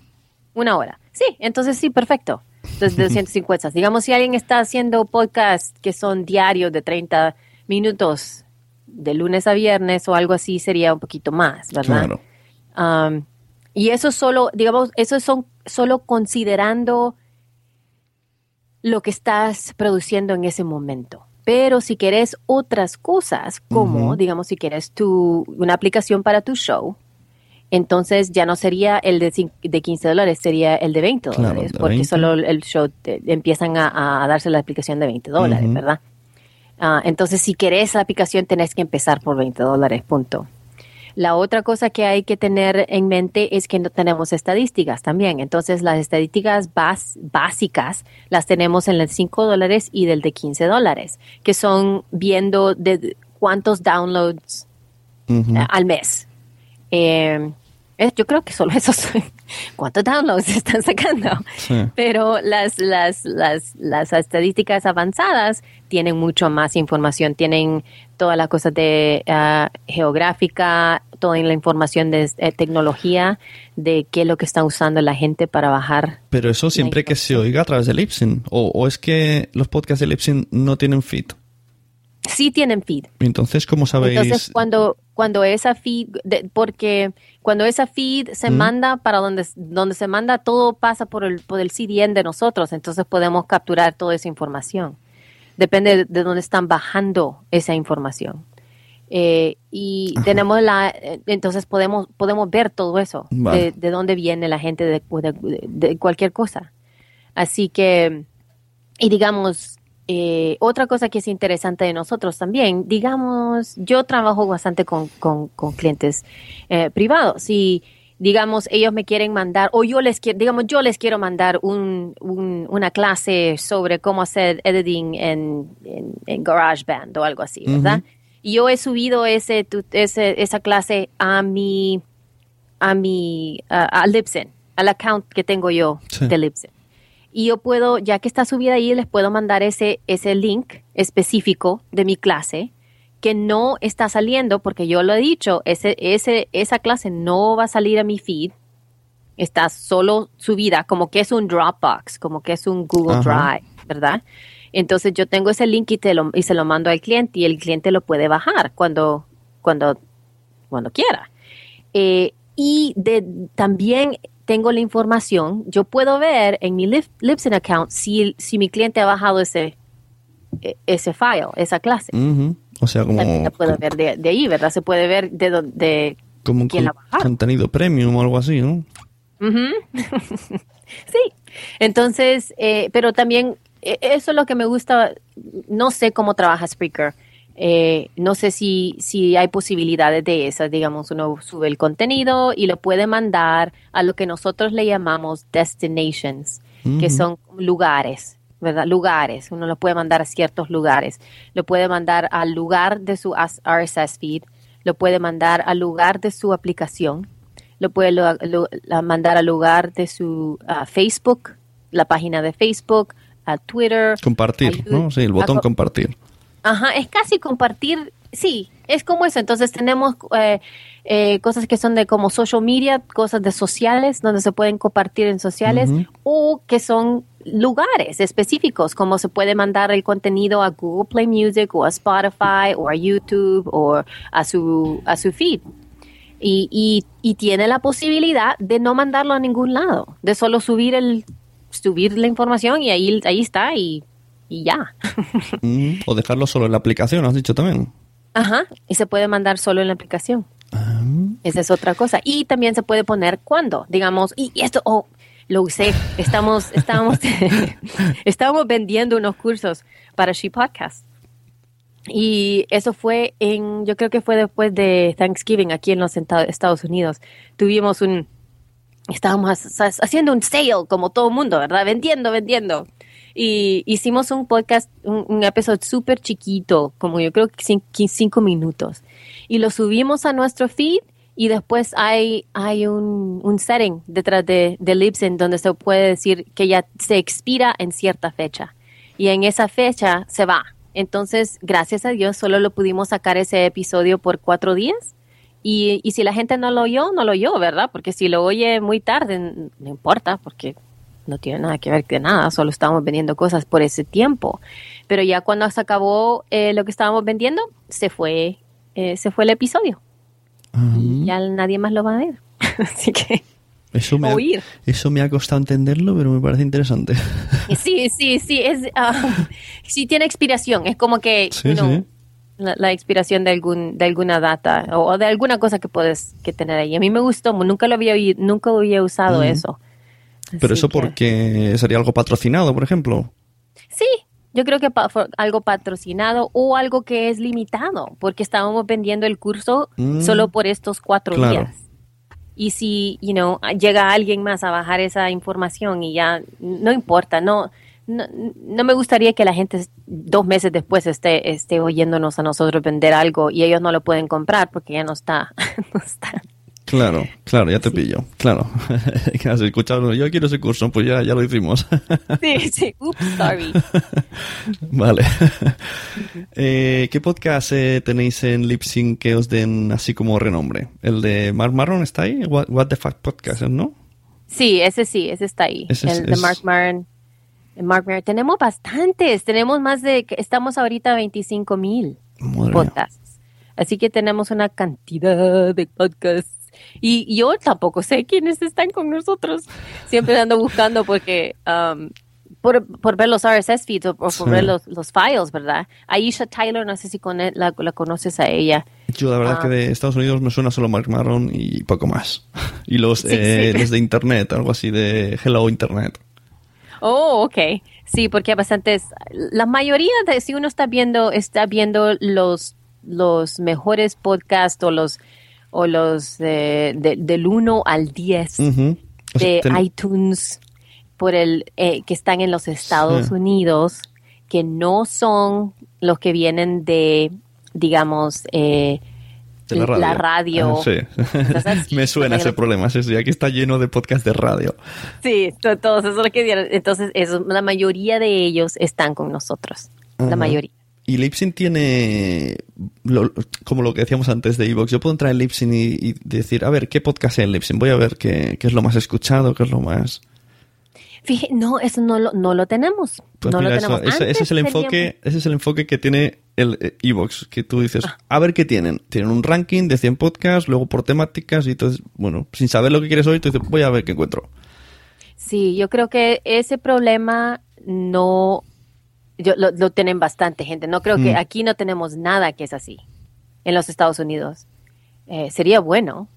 Una hora. Sí, entonces sí, perfecto. Entonces, de 250. Digamos, si alguien está haciendo podcasts que son diarios de 30 minutos, de lunes a viernes o algo así, sería un poquito más, ¿verdad? Claro. Um, y eso solo, digamos, eso son solo considerando lo que estás produciendo en ese momento. Pero si quieres otras cosas, como, digamos, si quieres tu, una aplicación para tu show, entonces ya no sería el de, de 15 dólares, sería el de 20 Claro, dólares, de porque 20. solo el show te- empiezan a, a darse la aplicación de 20 dólares. ¿verdad? Ah, entonces, si querés la aplicación, tenés que empezar por 20 dólares, punto. La otra cosa que hay que tener en mente es que no tenemos estadísticas también. Entonces, las estadísticas bas- básicas las tenemos en el 5 dólares y del de 15 dólares, que son viendo de cuántos downloads eh, al mes. Eh, eh, yo creo que solo eso son cuántos downloads están sacando. Sí. Pero las, las, las, las estadísticas avanzadas tienen mucho más información, tienen todas las cosas de ah, geográfica, toda la información de eh, tecnología, de qué es lo que está usando la gente para bajar. Pero eso siempre que se oiga a través de Libsyn. O, o es que los podcasts de Libsyn no tienen feed. Sí tienen feed. Entonces, ¿cómo sabéis? Entonces, cuando, cuando esa feed, de- porque cuando esa feed se Mm. manda para donde, donde se manda, todo pasa por el, por el CDN de nosotros, entonces podemos capturar toda esa información. Depende de, de dónde están bajando esa información. Eh, y Ajá. tenemos la, eh, entonces podemos, podemos ver todo eso, Vale. de, de dónde viene la gente de, de- de cualquier cosa. Así que, y digamos, eh, otra cosa que es interesante de nosotros también, digamos, yo trabajo bastante con, con- con clientes eh, privados y digamos, ellos me quieren mandar, o yo les quiero, digamos, yo les quiero mandar un, un- una clase sobre cómo hacer editing en, en, en GarageBand o algo así, ¿verdad? Yo he subido ese, tu- ese, esa clase a mi, a mi, a, a Libsyn, al account que tengo yo Sí. de Libsyn. Y yo puedo, ya que está subida ahí, les puedo mandar ese, ese link específico de mi clase que no está saliendo porque yo lo he dicho, ese, ese, esa clase no va a salir a mi feed. Está solo subida, como que es un Dropbox, como que es un Google Ajá. Drive, ¿verdad? Entonces yo tengo ese link y, te lo, y se lo mando al cliente y el cliente lo puede bajar cuando, cuando, cuando quiera. Eh, y de, también tengo la información, yo puedo ver en mi Libsyn account si, si mi cliente ha bajado ese, e- ese file, esa clase. O sea, como, También la puedo ver de, de ahí, ¿verdad? Se puede ver de, dónde- de como quién la con- bajaron. contenido premium o algo así, ¿no? Sí. Entonces, eh, pero también eso es lo que me gusta. No sé cómo trabaja Spreaker. Eh, no sé si, si hay posibilidades de esas. Digamos, uno sube el contenido y lo puede mandar a lo que nosotros le llamamos destinations, que son lugares. ¿verdad? Lugares, uno lo puede mandar a ciertos lugares, lo puede mandar al lugar de su RSS feed, lo puede mandar al lugar de su aplicación, lo puede lo- mandar al lugar de su ah, Facebook, la página de Facebook, a Twitter. Compartir, a ¿no? Sí, el botón compartir. Ajá, es casi compartir, sí, es como eso. Entonces tenemos eh, eh, cosas que son de como social media, cosas de sociales, donde se pueden compartir en sociales, o que son lugares específicos, como se puede mandar el contenido a Google Play Music o a Spotify o a YouTube o a su, a su feed. Y, y, y tiene la posibilidad de no mandarlo a ningún lado, de solo subir el subir la información y ahí, ahí está y, y ya. Ujú. O dejarlo solo en la aplicación, has dicho también. Ajá, y se puede mandar solo en la aplicación. Ah, Esa es otra cosa. Y también se puede poner cuándo, digamos, y y esto, oh, lo usé, estamos, estamos, estábamos vendiendo unos cursos para She Podcast. Y eso fue en, yo creo que fue después de Thanksgiving aquí en los Estados Unidos. Tuvimos un, estábamos ha- haciendo un sale como todo mundo, ¿verdad? Vendiendo, vendiendo. Y hicimos un podcast, un, un episodio súper chiquito, como yo creo que cinco minutos. Y lo subimos a nuestro feed y después hay, hay un, un setting detrás de, de Libsyn donde se puede decir que ya se expira en cierta fecha. Y en esa fecha se va Entonces, gracias a Dios, solo lo pudimos sacar ese episodio por cuatro días. Y, y si la gente no lo oyó, no lo oyó, ¿verdad? Porque si lo oye muy tarde, no importa, porque no tiene nada que ver de nada, solo estábamos vendiendo cosas por ese tiempo. Pero ya cuando se acabó eh, lo que estábamos vendiendo, se fue, eh, se fue el episodio. Y ya nadie más lo va a ver. Así que, Eso me, ha, Oír. eso me ha costado entenderlo, pero me parece interesante. sí, sí, sí, es, ah, sí tiene expiración. Es como que, Sí, you know, sí. La, la expiración de algún de alguna data o, o de alguna cosa que puedes que tener ahí. A mí me gustó, nunca lo había nunca había usado eso. Pero Así eso que- porque sería algo patrocinado, por ejemplo. Sí, yo creo que pa- algo patrocinado o algo que es limitado, porque estábamos vendiendo el curso Mm. solo por estos cuatro Claro. días. Y si, you know, llega alguien más a bajar esa información y ya no importa, no, no, no me gustaría que la gente dos meses después esté, esté oyéndonos a nosotros vender algo y ellos no lo pueden comprar porque ya no está, no está. Claro, claro, ya te pillo. Claro. Has escuchado, yo quiero ese curso, pues ya, ya lo hicimos. Sí, sí, oops, sorry. vale. Eh, ¿Qué podcast eh, tenéis en Lipsync que os den así como renombre? ¿El de Mark Maron está ahí? What, What the Fuck Podcast, ¿no? Sí, ese sí, ese está ahí. Ese es- el de Mark Maron. Mark Maron. Tenemos bastantes, tenemos más de, estamos ahorita a 25 mil podcasts. Así que tenemos una cantidad de podcasts. Y yo tampoco sé quiénes están con nosotros. Siempre ando buscando porque, um, por, por ver los RSS feeds o, o por Sí. ver los, los files, ¿verdad? Aisha Tyler, no sé si con él- la, la conoces a ella. Yo la verdad Ah. que de Estados Unidos me suena solo Mark Maron y poco más. Y los, Sí, eh, sí. los de Internet, algo así de Hello Internet. Oh, ok. Sí, porque hay bastantes. La mayoría de, si uno está viendo, está viendo los, los mejores podcasts o los, o los eh, de- del 1 al 10 Ujú. O sea, de ten- iTunes por el eh, que están en los Estados Sí. Unidos, que no son los que vienen de, digamos, eh, de la radio. la radio. Ah, sí. Me suena ese problema. Sí, sí, aquí está lleno de podcasts de radio. Sí, to- todos esos lo que dieron. Entonces, eso, la mayoría de ellos están con nosotros. Ajá. La mayoría. Y Lipsyn tiene, lo- como lo que decíamos antes de Evox, yo puedo entrar en Lipsyn y, y decir, a ver, ¿qué podcast hay en Lipsyn? Voy a ver qué, qué es lo más escuchado, qué es lo más... Fíjate, no, eso no lo, no lo tenemos. Pues no mira, lo eso- tenemos. ese, ese es el enfoque, teníamos- ese es el enfoque que tiene el Evox, que tú dices, Ah. a ver qué tienen. Tienen un ranking de 100 podcasts, luego por temáticas, y entonces, bueno, sin saber lo que quieres hoy, tú dices, voy a ver qué encuentro. Sí, yo creo que ese problema no yo, lo, lo tienen bastante gente. No creo que Mm. aquí no tenemos nada que es así en los Estados Unidos. Eh, sería bueno,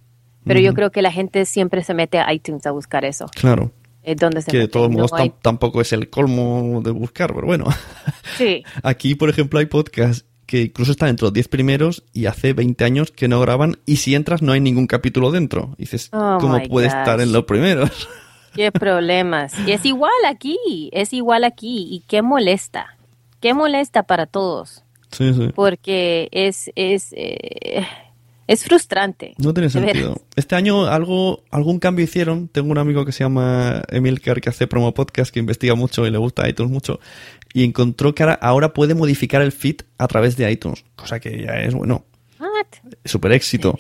pero yo Ujú. creo que la gente siempre se mete a iTunes a buscar eso. Claro, Es donde se que de todos modos hay- tampoco es el colmo de buscar, pero bueno. Sí, Aquí, por ejemplo, hay podcasts que incluso están entre los 10 primeros y hace 20 años que no graban y si entras no hay ningún capítulo dentro. Y dices, Oh ¿cómo puede gosh. estar en los primeros? qué problemas. Y es igual aquí, es igual aquí. Y qué molesta. Qué molesta para todos. sí, sí. Porque es, es, eh, es frustrante. No tiene sentido. Este año algo, algún cambio hicieron. Tengo un amigo que se llama Emilcar que hace promo podcast, que investiga mucho y le gusta iTunes mucho. Y encontró que ahora, puede modificar el feed a través de iTunes. Cosa que ya es, bueno, súper éxito.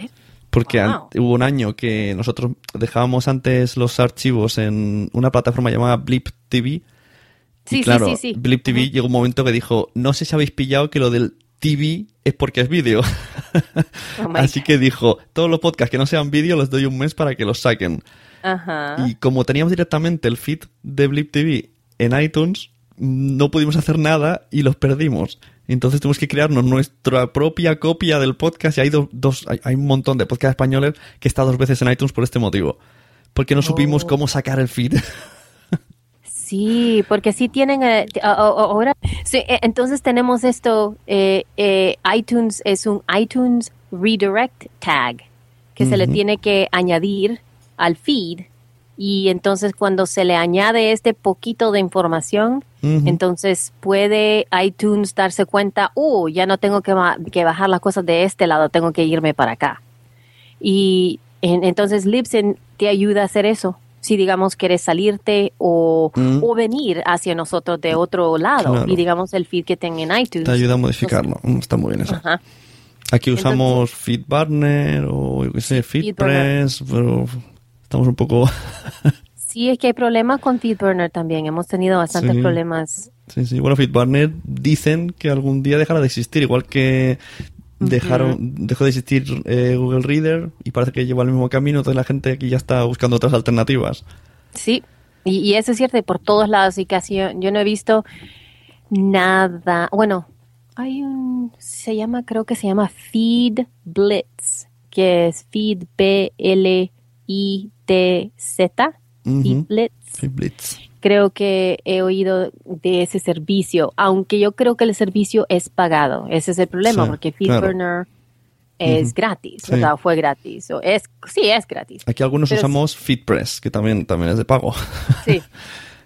Porque an- Wow. hubo un año que nosotros dejábamos antes los archivos en una plataforma llamada Blip TV. Sí, y claro, sí, sí, sí. Blip TV llegó un momento que dijo, no sé si habéis pillado que lo del TV es porque es vídeo. Oh Así que dijo, todos los podcasts que no sean vídeo los doy un mes para que los saquen. Ajá. Y como teníamos directamente el feed de Blip TV en iTunes, no pudimos hacer nada y los perdimos. Entonces tuvimos que crearnos nuestra propia copia del podcast y hay, do- dos, hay, hay un montón de podcasts españoles que está dos veces en iTunes por este motivo. Porque no supimos Oh. cómo sacar el feed. Sí, porque sí tienen eh, ahora. sí, eh, entonces tenemos esto. eh, eh, iTunes es un iTunes Redirect Tag que se le tiene que añadir al feed. Y entonces cuando se le añade este poquito de información, entonces puede iTunes darse cuenta, oh, ya no tengo que, que bajar las cosas de este lado, tengo que irme para acá. Y en- entonces Libsyn te ayuda a hacer eso. Si digamos quieres salirte o, Mm. o venir hacia nosotros de otro lado Claro. y digamos el feed que tenga en iTunes. Te ayuda a modificarlo. Mm, Está muy bien eso. Ajá. Aquí usamos FeedBurner o yo qué sé, FeedPress, pero estamos un poco... Sí, es que hay problemas con FeedBurner también. Hemos tenido bastantes Sí. problemas. sí, sí. Bueno, FeedBurner dicen que algún día dejará de existir, igual que dejaron, dejó de existir eh, Google Reader y parece que lleva el mismo camino, entonces la gente aquí ya está buscando otras alternativas. Sí, y, y eso es cierto, por todos lados, y casi yo, yo no he visto nada. Bueno, hay un, se llama, creo que se llama Feed Blitz, que es Feed B-L-I-T-Z. Feed Blitz. FeedBlitz. Creo que he oído de ese servicio, aunque yo creo que el servicio es pagado. Ese es el problema, Sí, porque claro. FeedBurner es gratis, Sí. o sea, fue gratis. O es, sí, es gratis. Aquí algunos Pero usamos FeedPress, que también, también es de pago. Sí,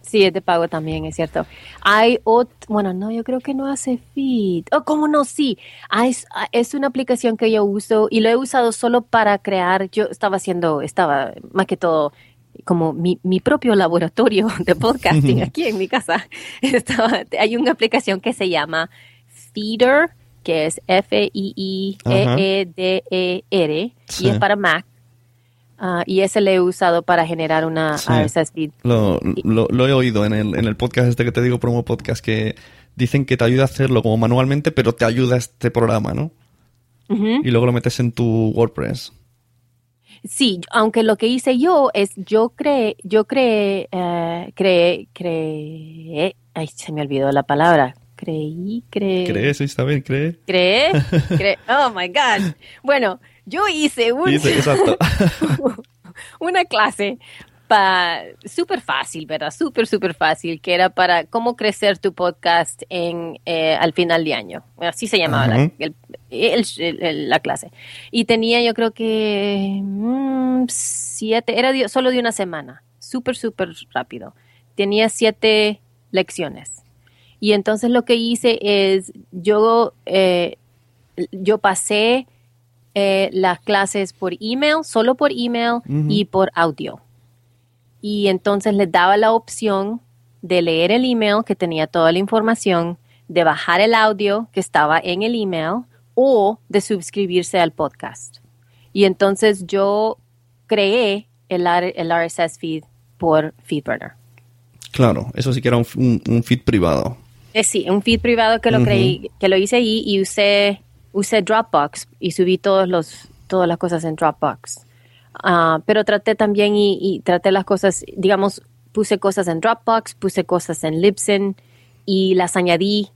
sí, es de pago también, es cierto. Hay otro, bueno, no, yo creo que no hace feed. Oh, ¿cómo no? Sí, Ah, es, ah, es una aplicación que yo uso y lo he usado solo para crear, yo estaba haciendo, estaba más que todo como mi, mi propio laboratorio de podcasting aquí en mi casa. Estaba, hay una aplicación que se llama Feeder, que es F-I-I-E-E-D-E-R, Sí. y es para Mac. Ah, y ese le he usado para generar una Sí. RSS feed. Lo, lo- lo he oído en el, en el podcast este que te digo, promo podcast, que dicen que te ayuda a hacerlo como manualmente, pero te ayuda este programa, ¿no? Y luego lo metes en tu WordPress. Sí, aunque lo que hice yo es, yo creé, yo creé, eh, creé, creé, ay, se me olvidó la palabra. Creí, creé. ¿Crees? Sí, está bien, cree. Creé, creé. Oh my gosh. Bueno, yo hice un, Dice, exacto. una clase pa- súper fácil, ¿verdad? Súper, súper fácil, que era para cómo crecer tu podcast en eh, al final de año. Así se llamaba la, el- el- el- la clase. Y tenía yo creo que mm, siete, era de- solo de una semana, súper, súper rápido. Tenía siete lecciones. Y entonces lo que hice es, yo, eh, yo pasé eh, las clases por email, solo por email y por audio. Y entonces les daba la opción de leer el email que tenía toda la información, de bajar el audio que estaba en el email o de suscribirse al podcast. Y entonces yo creé el, el RSS feed por FeedBurner. Claro, eso sí que era un, un- un feed privado. Eh, sí, un feed privado que lo creí, que lo hice ahí y usé, usé Dropbox y subí todos los, todas las cosas en Dropbox. Ah, pero traté también y, y traté las cosas, digamos, puse cosas en Dropbox, puse cosas en Libsyn y las añadí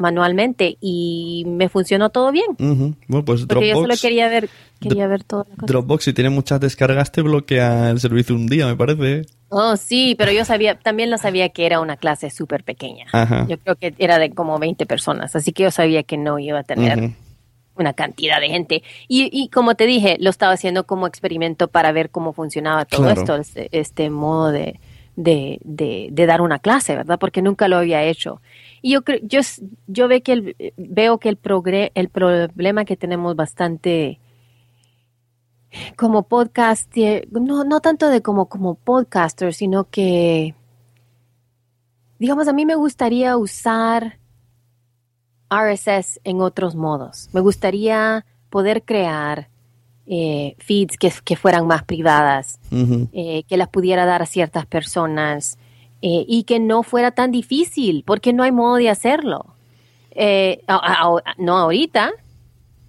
manualmente y me funcionó todo bien. Bueno, pues Porque yo solo quería ver, quería ver todas las cosas. Dropbox, si tiene muchas descargas, te bloquea el servicio un día, me parece. Oh, sí, pero yo sabía, también lo sabía que era una clase súper pequeña. Ajá. Yo creo que era de como 20 personas, así que yo sabía que no iba a tener. Una cantidad de gente. Y, y como te dije, lo estaba haciendo como experimento para ver cómo funcionaba todo Claro. esto, este, este modo de, de, de, de dar una clase, ¿verdad? Porque nunca lo había hecho. Y yo creo, yo, yo ve que el- veo que el, progre, el problema que tenemos bastante como podcast, no, no tanto de como, como podcaster, sino que, digamos, a mí me gustaría usar RSS en otros modos. Me gustaría poder crear eh, feeds que, que fueran más privadas, eh, que las pudiera dar a ciertas personas eh, y que no fuera tan difícil, porque no hay modo de hacerlo. Eh, a- no ahorita,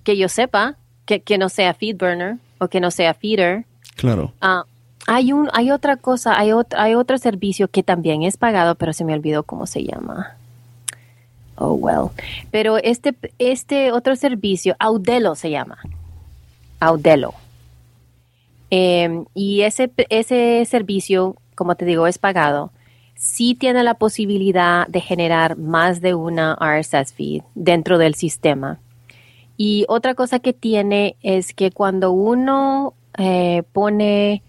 que yo sepa, que, que no sea FeedBurner o que no sea Feeder. Claro. Ah, hay, un, hay otra cosa, hay, ot- hay otro servicio que también es pagado, pero se me olvidó cómo se llama. Oh, well. Pero este, este otro servicio, Audelo se llama. Audelo. Eh, y ese, ese servicio, como te digo, es pagado. Sí tiene la posibilidad de generar más de una RSS feed dentro del sistema. Y otra cosa que tiene es que cuando uno eh, pone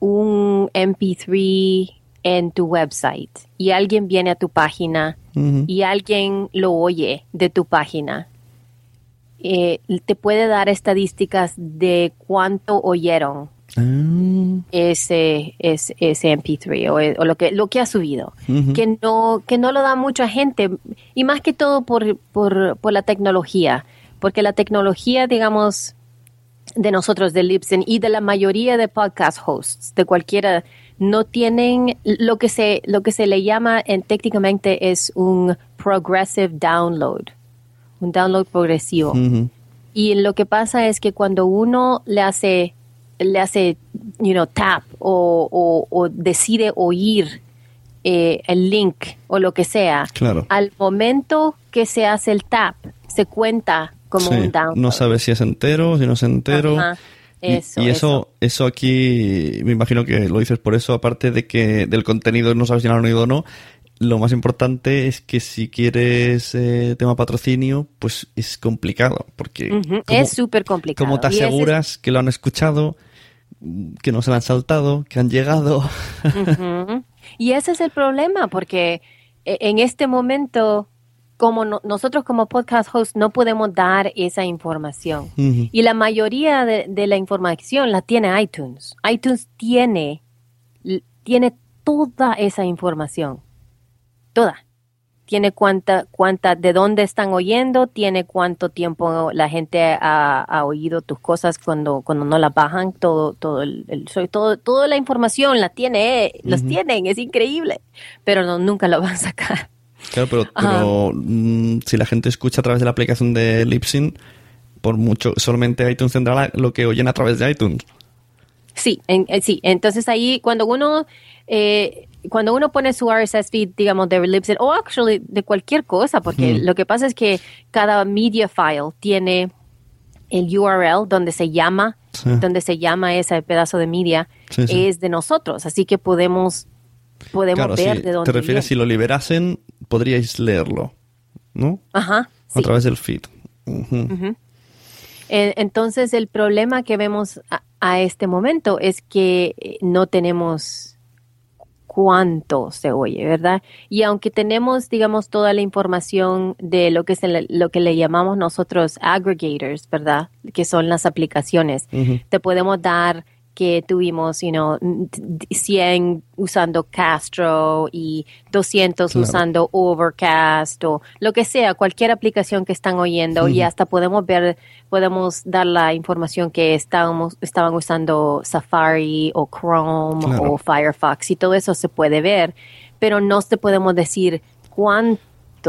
un MP3 en tu website y alguien viene a tu página y alguien lo oye de tu página, eh, te puede dar estadísticas de cuánto oyeron Ah, ese, ese, ese MP3 o, o lo que lo que ha subido que no que no lo da mucha gente y más que todo por, por, por la tecnología porque la tecnología digamos de nosotros de Libsyn y de la mayoría de podcast hosts de cualquiera no tienen lo que se lo que se le llama en, técnicamente es un progressive download un download progresivo y lo que pasa es que cuando uno le hace, le hace, you know, tap o, o- o decide oír eh, el link o lo que sea, Claro. al momento que se hace el tap, se cuenta como Sí, un download. no sabes si es entero, si no es entero. Ajá, eso, y, eso, eso aquí, me imagino que lo dices por eso, aparte de que del contenido no sabes si lo han oído o no, lo más importante es que si quieres eh, tema patrocinio, pues es complicado, porque Ujú, ¿cómo- es súper complicado. ¿cómo te ese aseguras que lo han escuchado, que no se lo han saltado, que han llegado? Y ese es el problema, porque eh, en este momento, como no- nosotros como podcast host no podemos dar esa información. Y la mayoría de, de la información la tiene iTunes. iTunes tiene, tiene toda esa información. Toda. Tiene cuánta, cuánta, de dónde están oyendo, tiene cuánto tiempo la gente ha, ha oído tus cosas cuando, cuando no las bajan, todo, todo el, todo, toda la información la tiene, eh, los tienen, es increíble. Pero no, nunca lo van a sacar. Claro, pero, pero mm, si la gente escucha a través de la aplicación de Libsyn, por mucho, solamente iTunes tendrá lo que oyen a través de iTunes. Sí, en- eh, sí. Entonces ahí cuando uno eh, cuando uno pone su RSS feed, digamos, de Libsyn o actually de cualquier cosa, porque Ujú. lo que pasa es que cada media file tiene el URL donde se llama, Sí. donde se llama ese pedazo de media, Sí, sí. es de nosotros, así que podemos podemos Claro, ver de dónde te refieres viene. si lo liberasen, podríais leerlo, ¿no? Ajá. A través del feed. Eh, Entonces, el problema que vemos a, a este momento es que eh, no tenemos cuánto se oye, ¿verdad? Y aunque tenemos, digamos, toda la información de lo que, se lo que le llamamos nosotros aggregators, ¿verdad? Que son las aplicaciones, te podemos dar que tuvimos, you know, 100 usando Castro y 200 Claro. usando Overcast o lo que sea, cualquier aplicación que están oyendo y hasta podemos ver, podemos dar la información que estábamos, estaban usando Safari o Chrome Claro. o Firefox y todo eso se puede ver, pero no te podemos decir cuánto,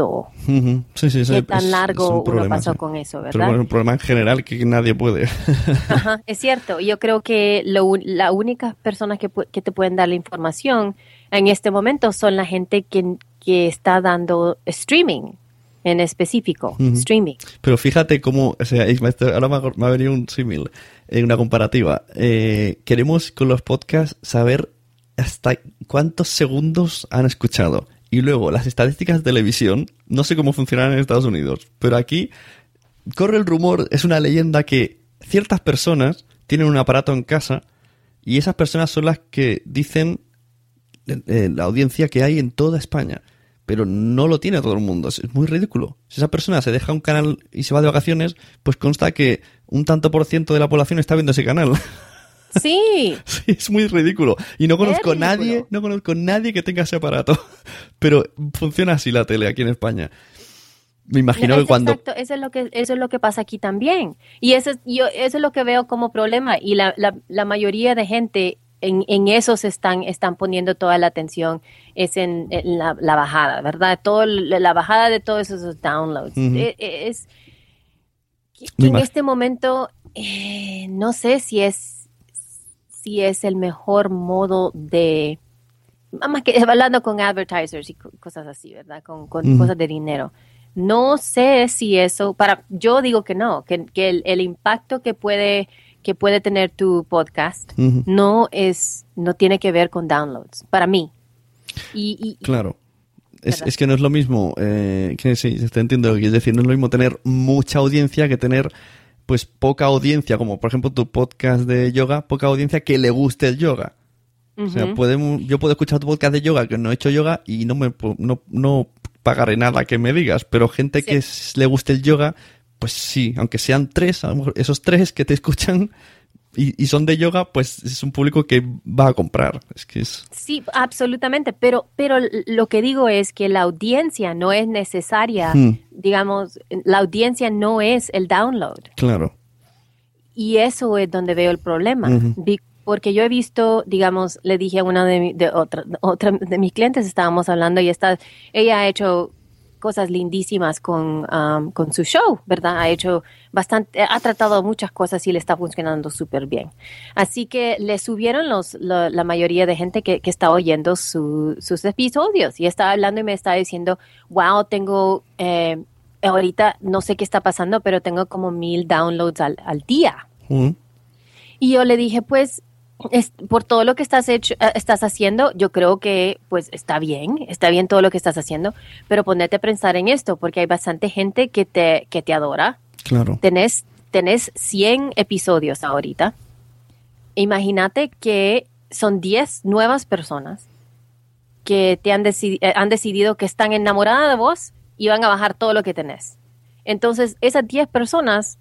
Ujú. Sí, sí, sí, qué es- tan es largo un uno problema, pasó con eso, Pero ¿verdad? bueno, un problema en general que nadie puede. Ajá, es cierto. Yo creo que lo, un- la única personas que, te pueden dar la información en este momento son la gente que, que está dando streaming en específico. Streaming. Pero fíjate cómo, o sea, es- ahora me ha, me ha venido un símil, eh, una comparativa. Eh, queremos con los podcasts saber hasta cuántos segundos han escuchado. Y luego, las estadísticas de televisión, no sé cómo funcionan en Estados Unidos, pero aquí corre el rumor, es una leyenda que ciertas personas tienen un aparato en casa y esas personas son las que dicen eh, eh, la audiencia que hay en toda España. Pero no lo tiene todo el mundo. Es es muy ridículo. Si esa persona se deja un canal y se va de vacaciones, pues consta que un tanto por ciento de la población está viendo ese canal. Sí, Sí, es muy ridículo. Y no conozco ridículo. nadie, no conozco nadie que tenga ese aparato. Pero funciona así la tele aquí en España. Me imagino Es que cuando Exacto, eso es lo que eso es lo que pasa aquí también. Y eso es, yo eso es lo que veo como problema y la, la, la mayoría de gente en, en eso se están están poniendo toda la atención es en, en la, la bajada, ¿verdad? Todo la bajada de todos esos downloads. Ujú. E- e- es que- Me que en este momento eh, no sé si es si es el mejor modo de más que hablando con advertisers y co- cosas así, ¿verdad? Con, con Ujú. cosas de dinero. No sé si eso, para, yo digo que no, que, que el, el impacto que puede, que puede tener tu podcast Ujú. no es, no tiene que ver con downloads, para mí. Y, y- Claro. Es, es que no es lo mismo, eh, que sí, te entiendo quieres decir, no es lo mismo tener mucha audiencia que tener pues poca audiencia, como por ejemplo tu podcast de yoga, poca audiencia que le guste el yoga. O sea, podemos, yo puedo escuchar tu podcast de yoga que no he hecho yoga y no me no, no pagaré nada que me digas, pero gente Sí. que s- le guste el yoga, pues sí, aunque sean tres, a lo mejor esos tres que te escuchan, y, y son de yoga, pues es un público que va a comprar. Es que es... Sí, absolutamente, pero, pero lo que digo es que la audiencia no es necesaria, Hmm. digamos, la audiencia no es el download. Claro. Y eso es donde veo el problema. Di- Porque yo he visto, digamos, le dije a una de, mi- de otra, otra de mis clientes, estábamos hablando y está, ella ha hecho cosas lindísimas con, um, con su show, ¿verdad? Ha hecho bastante, ha tratado muchas cosas y le está funcionando súper bien. Así que le subieron los, la, la mayoría de gente que, que está oyendo su- sus episodios y estaba hablando y me estaba diciendo, wow, tengo, eh, ahorita no sé qué está pasando, pero tengo como mil downloads al, al día. Mm. Y yo le dije, pues, es- por todo lo que estás, hecho, eh, estás haciendo, yo creo que, pues, está bien, está bien todo lo que estás haciendo, pero ponete a pensar en esto, porque hay bastante gente que te, que te adora. Claro. Tenés, tenés 100 episodios ahorita. Imagínate que son 10 nuevas personas que te han, decidi- eh, han decidido que están enamoradas de vos y van a bajar todo lo que tenés. Entonces, esas 10 personas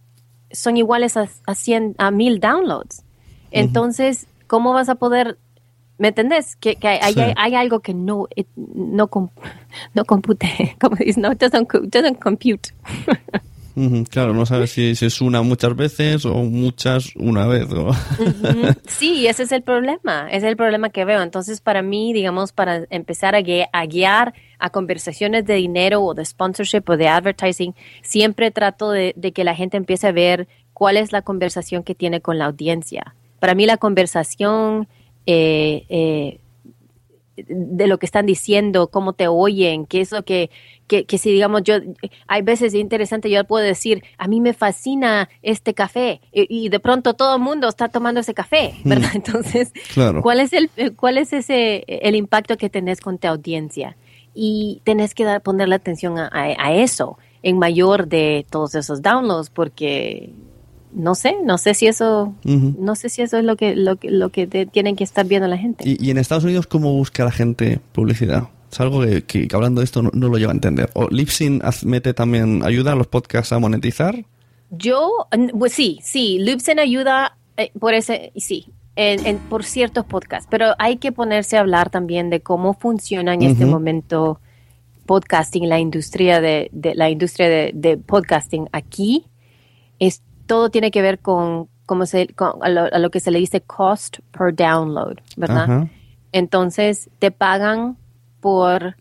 son iguales a, a 100, a 1000 downloads. Entonces, ¿cómo vas a poder, me entendés? Que, que hay, hay- Sí. hay algo que no, it- no, no compute, como dices, no, doesn't, doesn't compute. Claro, no sabes si, si es una muchas veces o muchas una vez. o- Ujú. Sí, ese es el problema, ese es el problema que veo. Entonces, para mí, digamos, para empezar a, gui- a guiar a conversaciones de dinero o de sponsorship o de advertising, siempre trato de, de que la gente empiece a ver cuál es la conversación que tiene con la audiencia. Para mí, la conversación eh, eh, de lo que están diciendo, cómo te oyen, qué es lo que, que, que si digamos yo, hay veces es interesante, yo puedo decir, a mí me fascina este café y, y de pronto todo el mundo está tomando ese café, ¿verdad? Entonces, Claro. ¿cuál es el, cuál es ese, el impacto que tenés con tu audiencia? Y tenés que dar, ponerle atención a, a- a eso en mayor de todos esos downloads porque no sé, no sé si eso, no sé si eso es lo que, lo que, lo que te- tienen que estar viendo la gente. Y, y en Estados Unidos, ¿cómo busca la gente publicidad? Es algo que, que- que hablando de esto no, no lo llevo a entender. ¿O Lipsyn haz- mete también ayuda a los podcasts a monetizar? Yo, pues sí, sí, Libsyn ayuda eh, por ese, sí, en, en- por ciertos podcasts, pero hay que ponerse a hablar también de cómo funciona en este momento podcasting, la industria de, de- la industria de, de podcasting aquí. Es, todo tiene que ver con, se, con- a, lo, a lo que se le dice cost per download, ¿verdad? Entonces te pagan por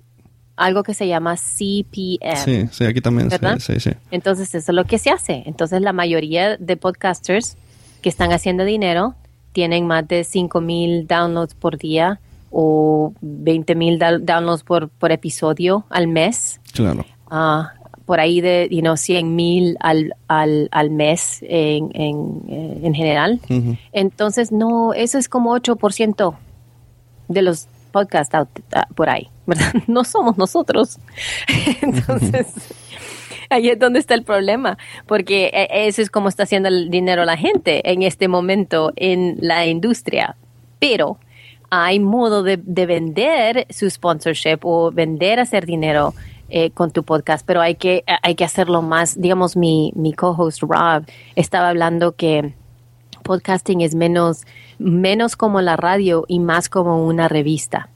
algo que se llama CPM. Sí, sí, aquí también. ¿Verdad? sí, sí. Entonces, eso es lo que se hace. Entonces, la mayoría de podcasters que están haciendo dinero tienen más de 5 mil downloads por día o 20 mil downloads por, por episodio al mes. Claro. Ah, por ahí de you know, 100 mil al, al, al mes en, en, eh, en general. Entonces, no, eso es como 8% de los podcasts out- ah, por ahí, ¿verdad? No somos nosotros. Entonces, ahí es donde está el problema, porque eh, eso es como está haciendo el dinero la gente en este momento en la industria. Pero hay modo de, de vender su sponsorship o vender, hacer dinero eh, con tu podcast, pero hay que, hay que hacerlo más. Digamos, mi, mi co-host Rob estaba hablando que podcasting es menos, menos como la radio y más como una revista.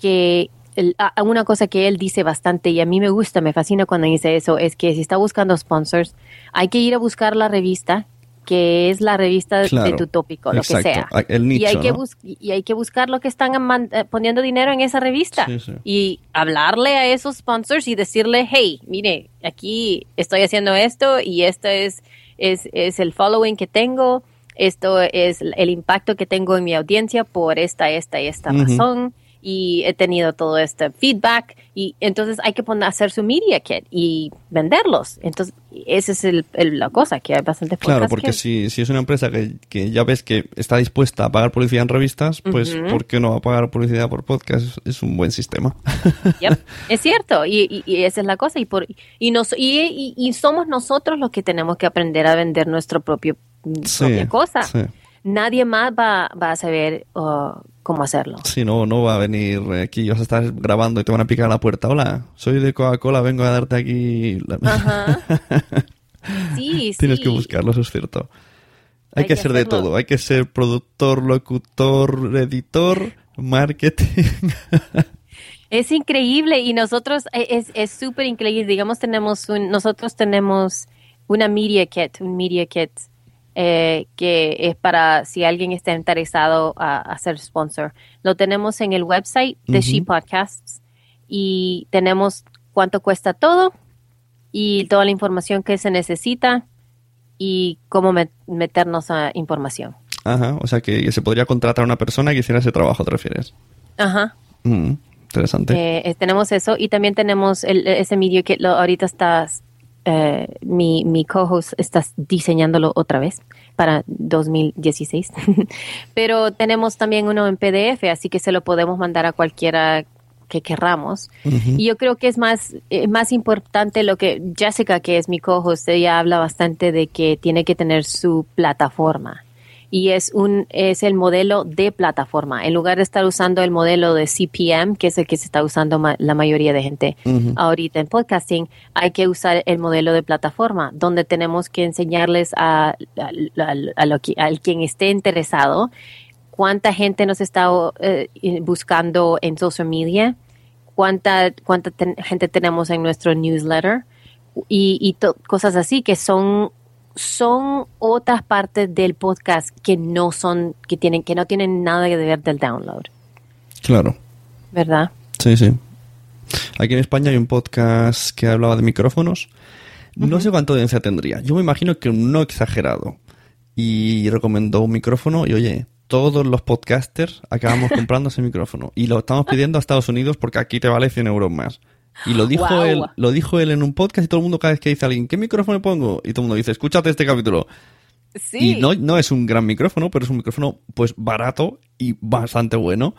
Que el- a- una cosa que él dice bastante y a mí me gusta, me fascina cuando dice eso, es que si está buscando sponsors, hay que ir a buscar la revista que es la revista de tu tópico, lo exacto, que sea. el y, hay que ¿no? y hay que buscar lo que están eh, poniendo dinero en esa revista Sí, sí. y hablarle a esos sponsors y decirle, hey, mire, aquí estoy haciendo esto y esto es, es, es el following que tengo, esto es el impacto que tengo en mi audiencia por esta, esta y esta Ujú. razón y he tenido todo este feedback y entonces hay que poner, hacer su media kit y venderlos. Entonces, esa es el, el- la cosa, que hay bastantes Claro, porque que- si, si es una empresa que, que ya ves que está dispuesta a pagar publicidad en revistas, pues Ujú. ¿por qué no va a pagar publicidad por podcast? Es, un buen sistema. Yep, es cierto, y, y- y esa es la cosa, y, por, y, nos, y, y- y somos nosotros los que tenemos que aprender a vender nuestro propio Sí, propia cosa. sí. Nadie más va, va a saber uh, cómo hacerlo. Si no, no va a venir aquí, vas a estar grabando y te van a picar a la puerta. Hola, soy de Coca-Cola, vengo a darte aquí... la-". Ajá. Sí, Tienes sí. que buscarlo, eso es cierto. Hay, que, ser de hacerlo. todo. Hay que ser productor, locutor, editor, marketing. Es increíble y nosotros eh, es es súper increíble. Digamos tenemos un nosotros tenemos una media kit, un media kit eh, que es para si alguien está interesado a, a ser sponsor. Lo tenemos en el website de Ujú. She Podcasts y tenemos cuánto cuesta todo y toda la información que se necesita y cómo met- meternos a información. Ajá, o sea que se podría contratar a una persona que hiciera ese trabajo, ¿te refieres? Ajá. Mm, interesante. Eh, eh, tenemos eso y también tenemos el, ese medio que lo, ahorita estás, eh, mi, mi co-host estás diseñándolo otra vez para 2016. Pero tenemos también uno en PDF, así que se lo podemos mandar a cualquiera que querramos. Y yo creo que es más, eh, más importante lo que Jessica, que es mi co-host, ella habla bastante de que tiene que tener su plataforma. Y es un es el modelo de plataforma. En lugar de estar usando el modelo de CPM, que es el que se está usando ma- la mayoría de gente ahorita en podcasting, hay que usar el modelo de plataforma, donde tenemos que enseñarles a, a- a- a lo que- al quien esté interesado cuánta gente nos está eh, buscando en social media, cuánta, cuánta ten- gente tenemos en nuestro newsletter y, y cosas así que son son otras partes del podcast que no son que tienen que no tienen nada que ver del download, Claro. ¿verdad? Sí, sí. Aquí en España hay un podcast que hablaba de micrófonos. No sé cuánta audiencia tendría. Yo me imagino que no exagerado. Y recomendó un micrófono y oye, todos los podcasters acabamos comprando ese micrófono. Y lo estamos pidiendo a Estados Unidos porque aquí te vale 100 euros más. Y lo dijo él, lo dijo él en un podcast y todo el mundo cada vez que dice a alguien, ¿qué micrófono pongo? Y todo el mundo dice, escúchate este capítulo. Sí. Y no, no es un gran micrófono, pero es un micrófono pues barato y bastante bueno.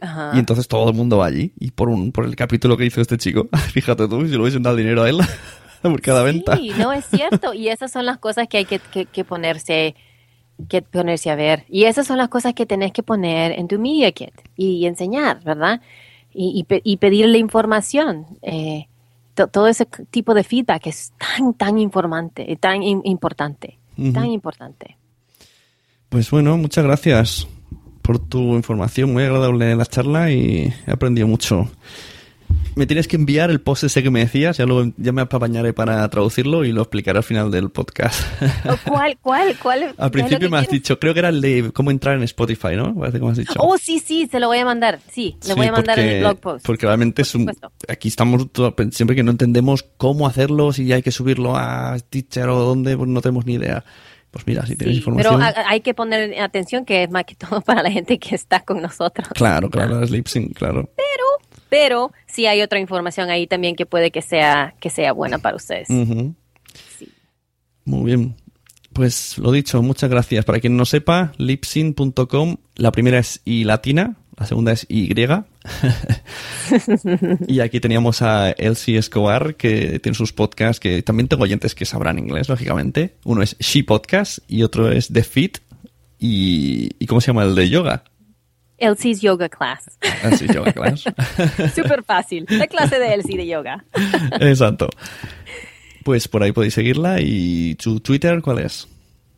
Ajá. Y entonces todo el mundo va allí. Y por un por el capítulo que hizo este chico, fíjate tú, si le hubiesen dado dinero a él por cada venta. Sí, no es cierto. Y esas son las cosas que hay que, que- que ponerse que ponerse a ver. Y esas son las cosas que tenés que poner en tu media kit y, enseñar, ¿verdad? Y, y y pedirle información. Eh, to- todo ese tipo de feedback es tan, tan informante, eh, tan im- importante, tan importante. Pues bueno, muchas gracias por tu información. Muy agradable la charla y he aprendido mucho. Me tienes que enviar el post ese que me decías, ya, ya me apañaré para traducirlo y lo explicaré al final del podcast. Oh, ¿Cuál, cuál, cuál? ¿Qué es lo al principio me has quieres? dicho, creo que era el de cómo entrar en Spotify, ¿no? Parece que me has dicho. Oh, sí, sí, se lo voy a mandar. Sí, le Sí, voy a mandar en el blog post. Porque realmente es un, aquí estamos todo- siempre que no entendemos cómo hacerlo, si hay que subirlo a Teacher o dónde, pues no tenemos ni idea. Pues mira, si tienes Sí, información. pero ha- hay que poner atención que es más que todo para la gente que está con nosotros. Claro, claro, es lip sync, claro. Pero sí hay otra información ahí también que puede que sea, que sea buena para ustedes. Sí. Muy bien. Pues lo dicho, muchas gracias. Para quien no sepa, lipsyn.com, la primera es I latina, la segunda es Y. y aquí teníamos a Elsie Escobar, que tiene sus podcasts, que también tengo oyentes que sabrán inglés, lógicamente. Uno es She Podcast y otro es The Fit. ¿Y, ¿y cómo se llama el de yoga? Elsie's Yoga Class. Así, Yoga Class. Súper fácil. La clase de Elsie de yoga. Exacto. Pues por ahí podéis seguirla. ¿Y tu Twitter cuál es?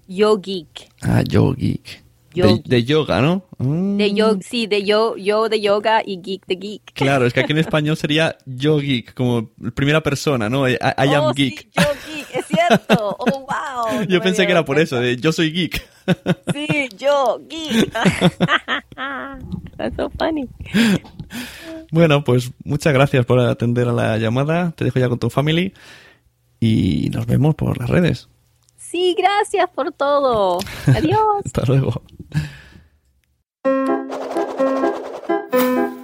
Yo Geek. Ah, Yo Geek. Yo de, de yoga, ¿no? Mm. De yo, sí, de yo, yo de yoga y geek de geek. Claro, es que aquí en español sería yo geek, como primera persona, ¿no? I, I am oh, geek. Sí, yo geek, es cierto. Oh, wow. Yo No pensé que era por eso, de yo soy geek. Sí, yo geek. That's so funny. bueno, pues muchas gracias por atender a la llamada. Te dejo ya con tu family y nos vemos por las redes. Sí, gracias por todo. Adiós. Hasta luego.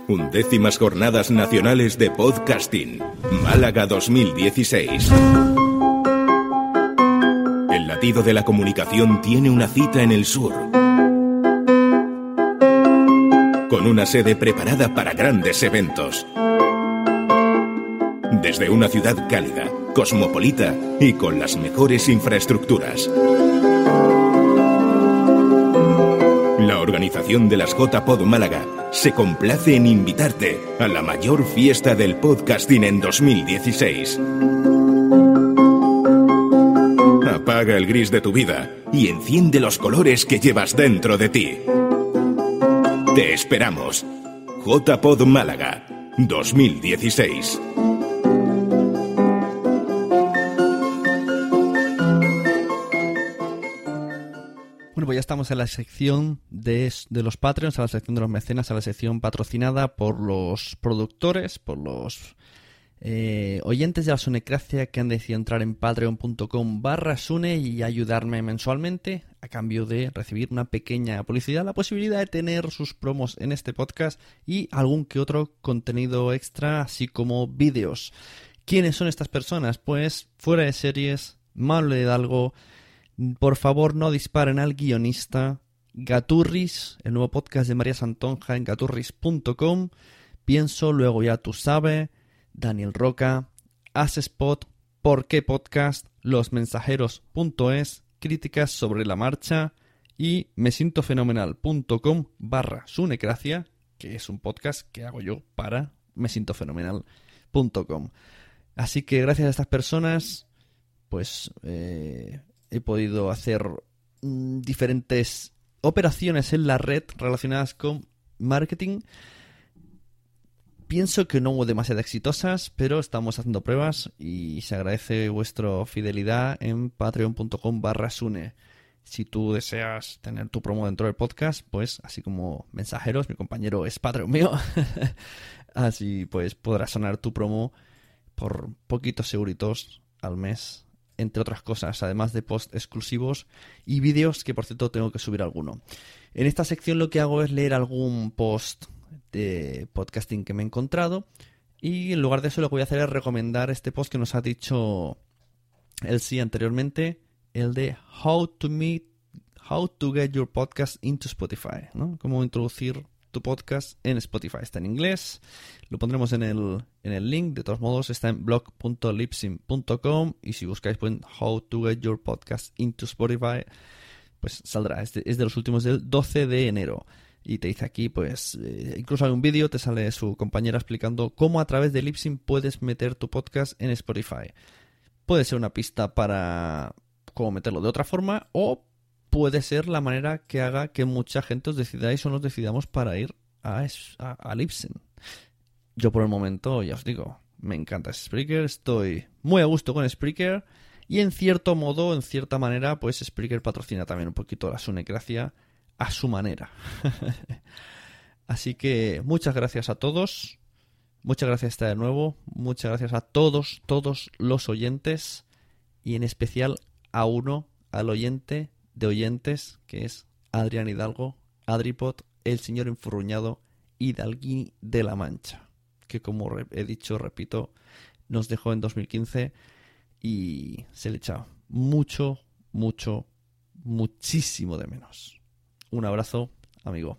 Undécimas Jornadas Nacionales de Podcasting, Málaga 2016. El latido de la comunicación tiene una cita en el sur. Con una sede preparada para grandes eventos. Desde una ciudad cálida, cosmopolita y con las mejores infraestructuras. La organización de las JPod Málaga se complace en invitarte a la mayor fiesta del podcasting en 2016. Apaga el gris de tu vida y enciende los colores que llevas dentro de ti. Te esperamos. JPod Málaga 2016. Estamos en la sección de, los Patreons, a la sección de los mecenas, a la sección patrocinada por los productores, por los eh, oyentes de la Sunecracia que han decidido entrar en patreon.com barra Sune y ayudarme mensualmente a cambio de recibir una pequeña publicidad, la posibilidad de tener sus promos en este podcast y algún que otro contenido extra, así como vídeos. ¿Quiénes son estas personas? Pues fuera de series, Malo Hidalgo, por favor no disparen al guionista, Gaturris, el nuevo podcast de María Santonja en gaturris.com, pienso, luego ya tú sabes, Daniel Roca, Spot, Por qué Podcast, losmensajeros.es, críticas sobre la marcha y mesintofenomenal.com barra sunecracia, que es un podcast que hago yo para mesintofenomenal.com. Así que gracias a estas personas, pues eh, he podido hacer mm, diferentes operaciones en la red relacionadas con marketing Pienso que no hubo demasiado exitosas, pero estamos haciendo pruebas y se agradece vuestra fidelidad en patreon.com barra sune. Si tú deseas tener tu promo dentro del podcast, pues así como mensajeros, mi compañero es Patreon mío, así pues podrás sonar tu promo por poquitos euritos al mes, entre otras cosas, además de post exclusivos y vídeos que por cierto tengo que subir alguno. En esta sección lo que hago es leer algún post de podcasting que me he encontrado. Y en lugar de eso lo que voy a hacer es recomendar este post que nos ha dicho el sí anteriormente, el de How to Meet, How to Get Your Podcast into Spotify, ¿no? Cómo introducir tu podcast en Spotify. Está en inglés, lo pondremos en el, en el link, de todos modos está en blog.lipsim.com y si buscáis pues, How to Get Your Podcast into Spotify, pues saldrá. Es de, es de los últimos del 12 de enero y te dice aquí, pues, eh, incluso hay un vídeo, te sale su compañera explicando cómo a través de Lipsyn puedes meter tu podcast en Spotify. Puede ser una pista para cómo meterlo de otra forma o puede ser la manera que haga que mucha gente os decidáis o nos decidamos para ir a, a, Yo por el momento, ya os digo, me encanta Spreaker, estoy muy a gusto con Spreaker y en cierto modo, en cierta manera, pues Spreaker patrocina también un poquito la Sunecracia a su manera. Así que muchas gracias a todos. Muchas gracias de nuevo. Muchas gracias a todos, todos los oyentes. Y en especial a uno, al oyente de oyentes, que es Adrián Hidalgo, Adripot, el señor enfurruñado Hidalguini de la Mancha. Que como he dicho, repito, nos dejó en 2015 y se le echa mucho, mucho, muchísimo de menos. Un abrazo, amigo.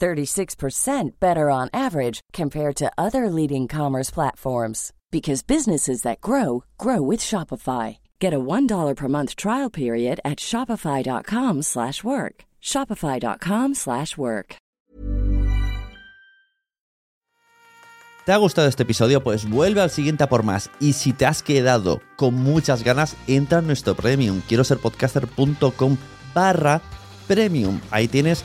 36% better on average compared to other leading commerce platforms because businesses that grow grow with Shopify. Get a $1 per month trial period at shopify.com/work. shopify.com/work. ¿Te ha gustado este episodio? Pues vuelve al siguiente a por más. Y si te has quedado con muchas ganas, entra en nuestro premium. Quiero ser podcaster.com barra premium. Ahí tienes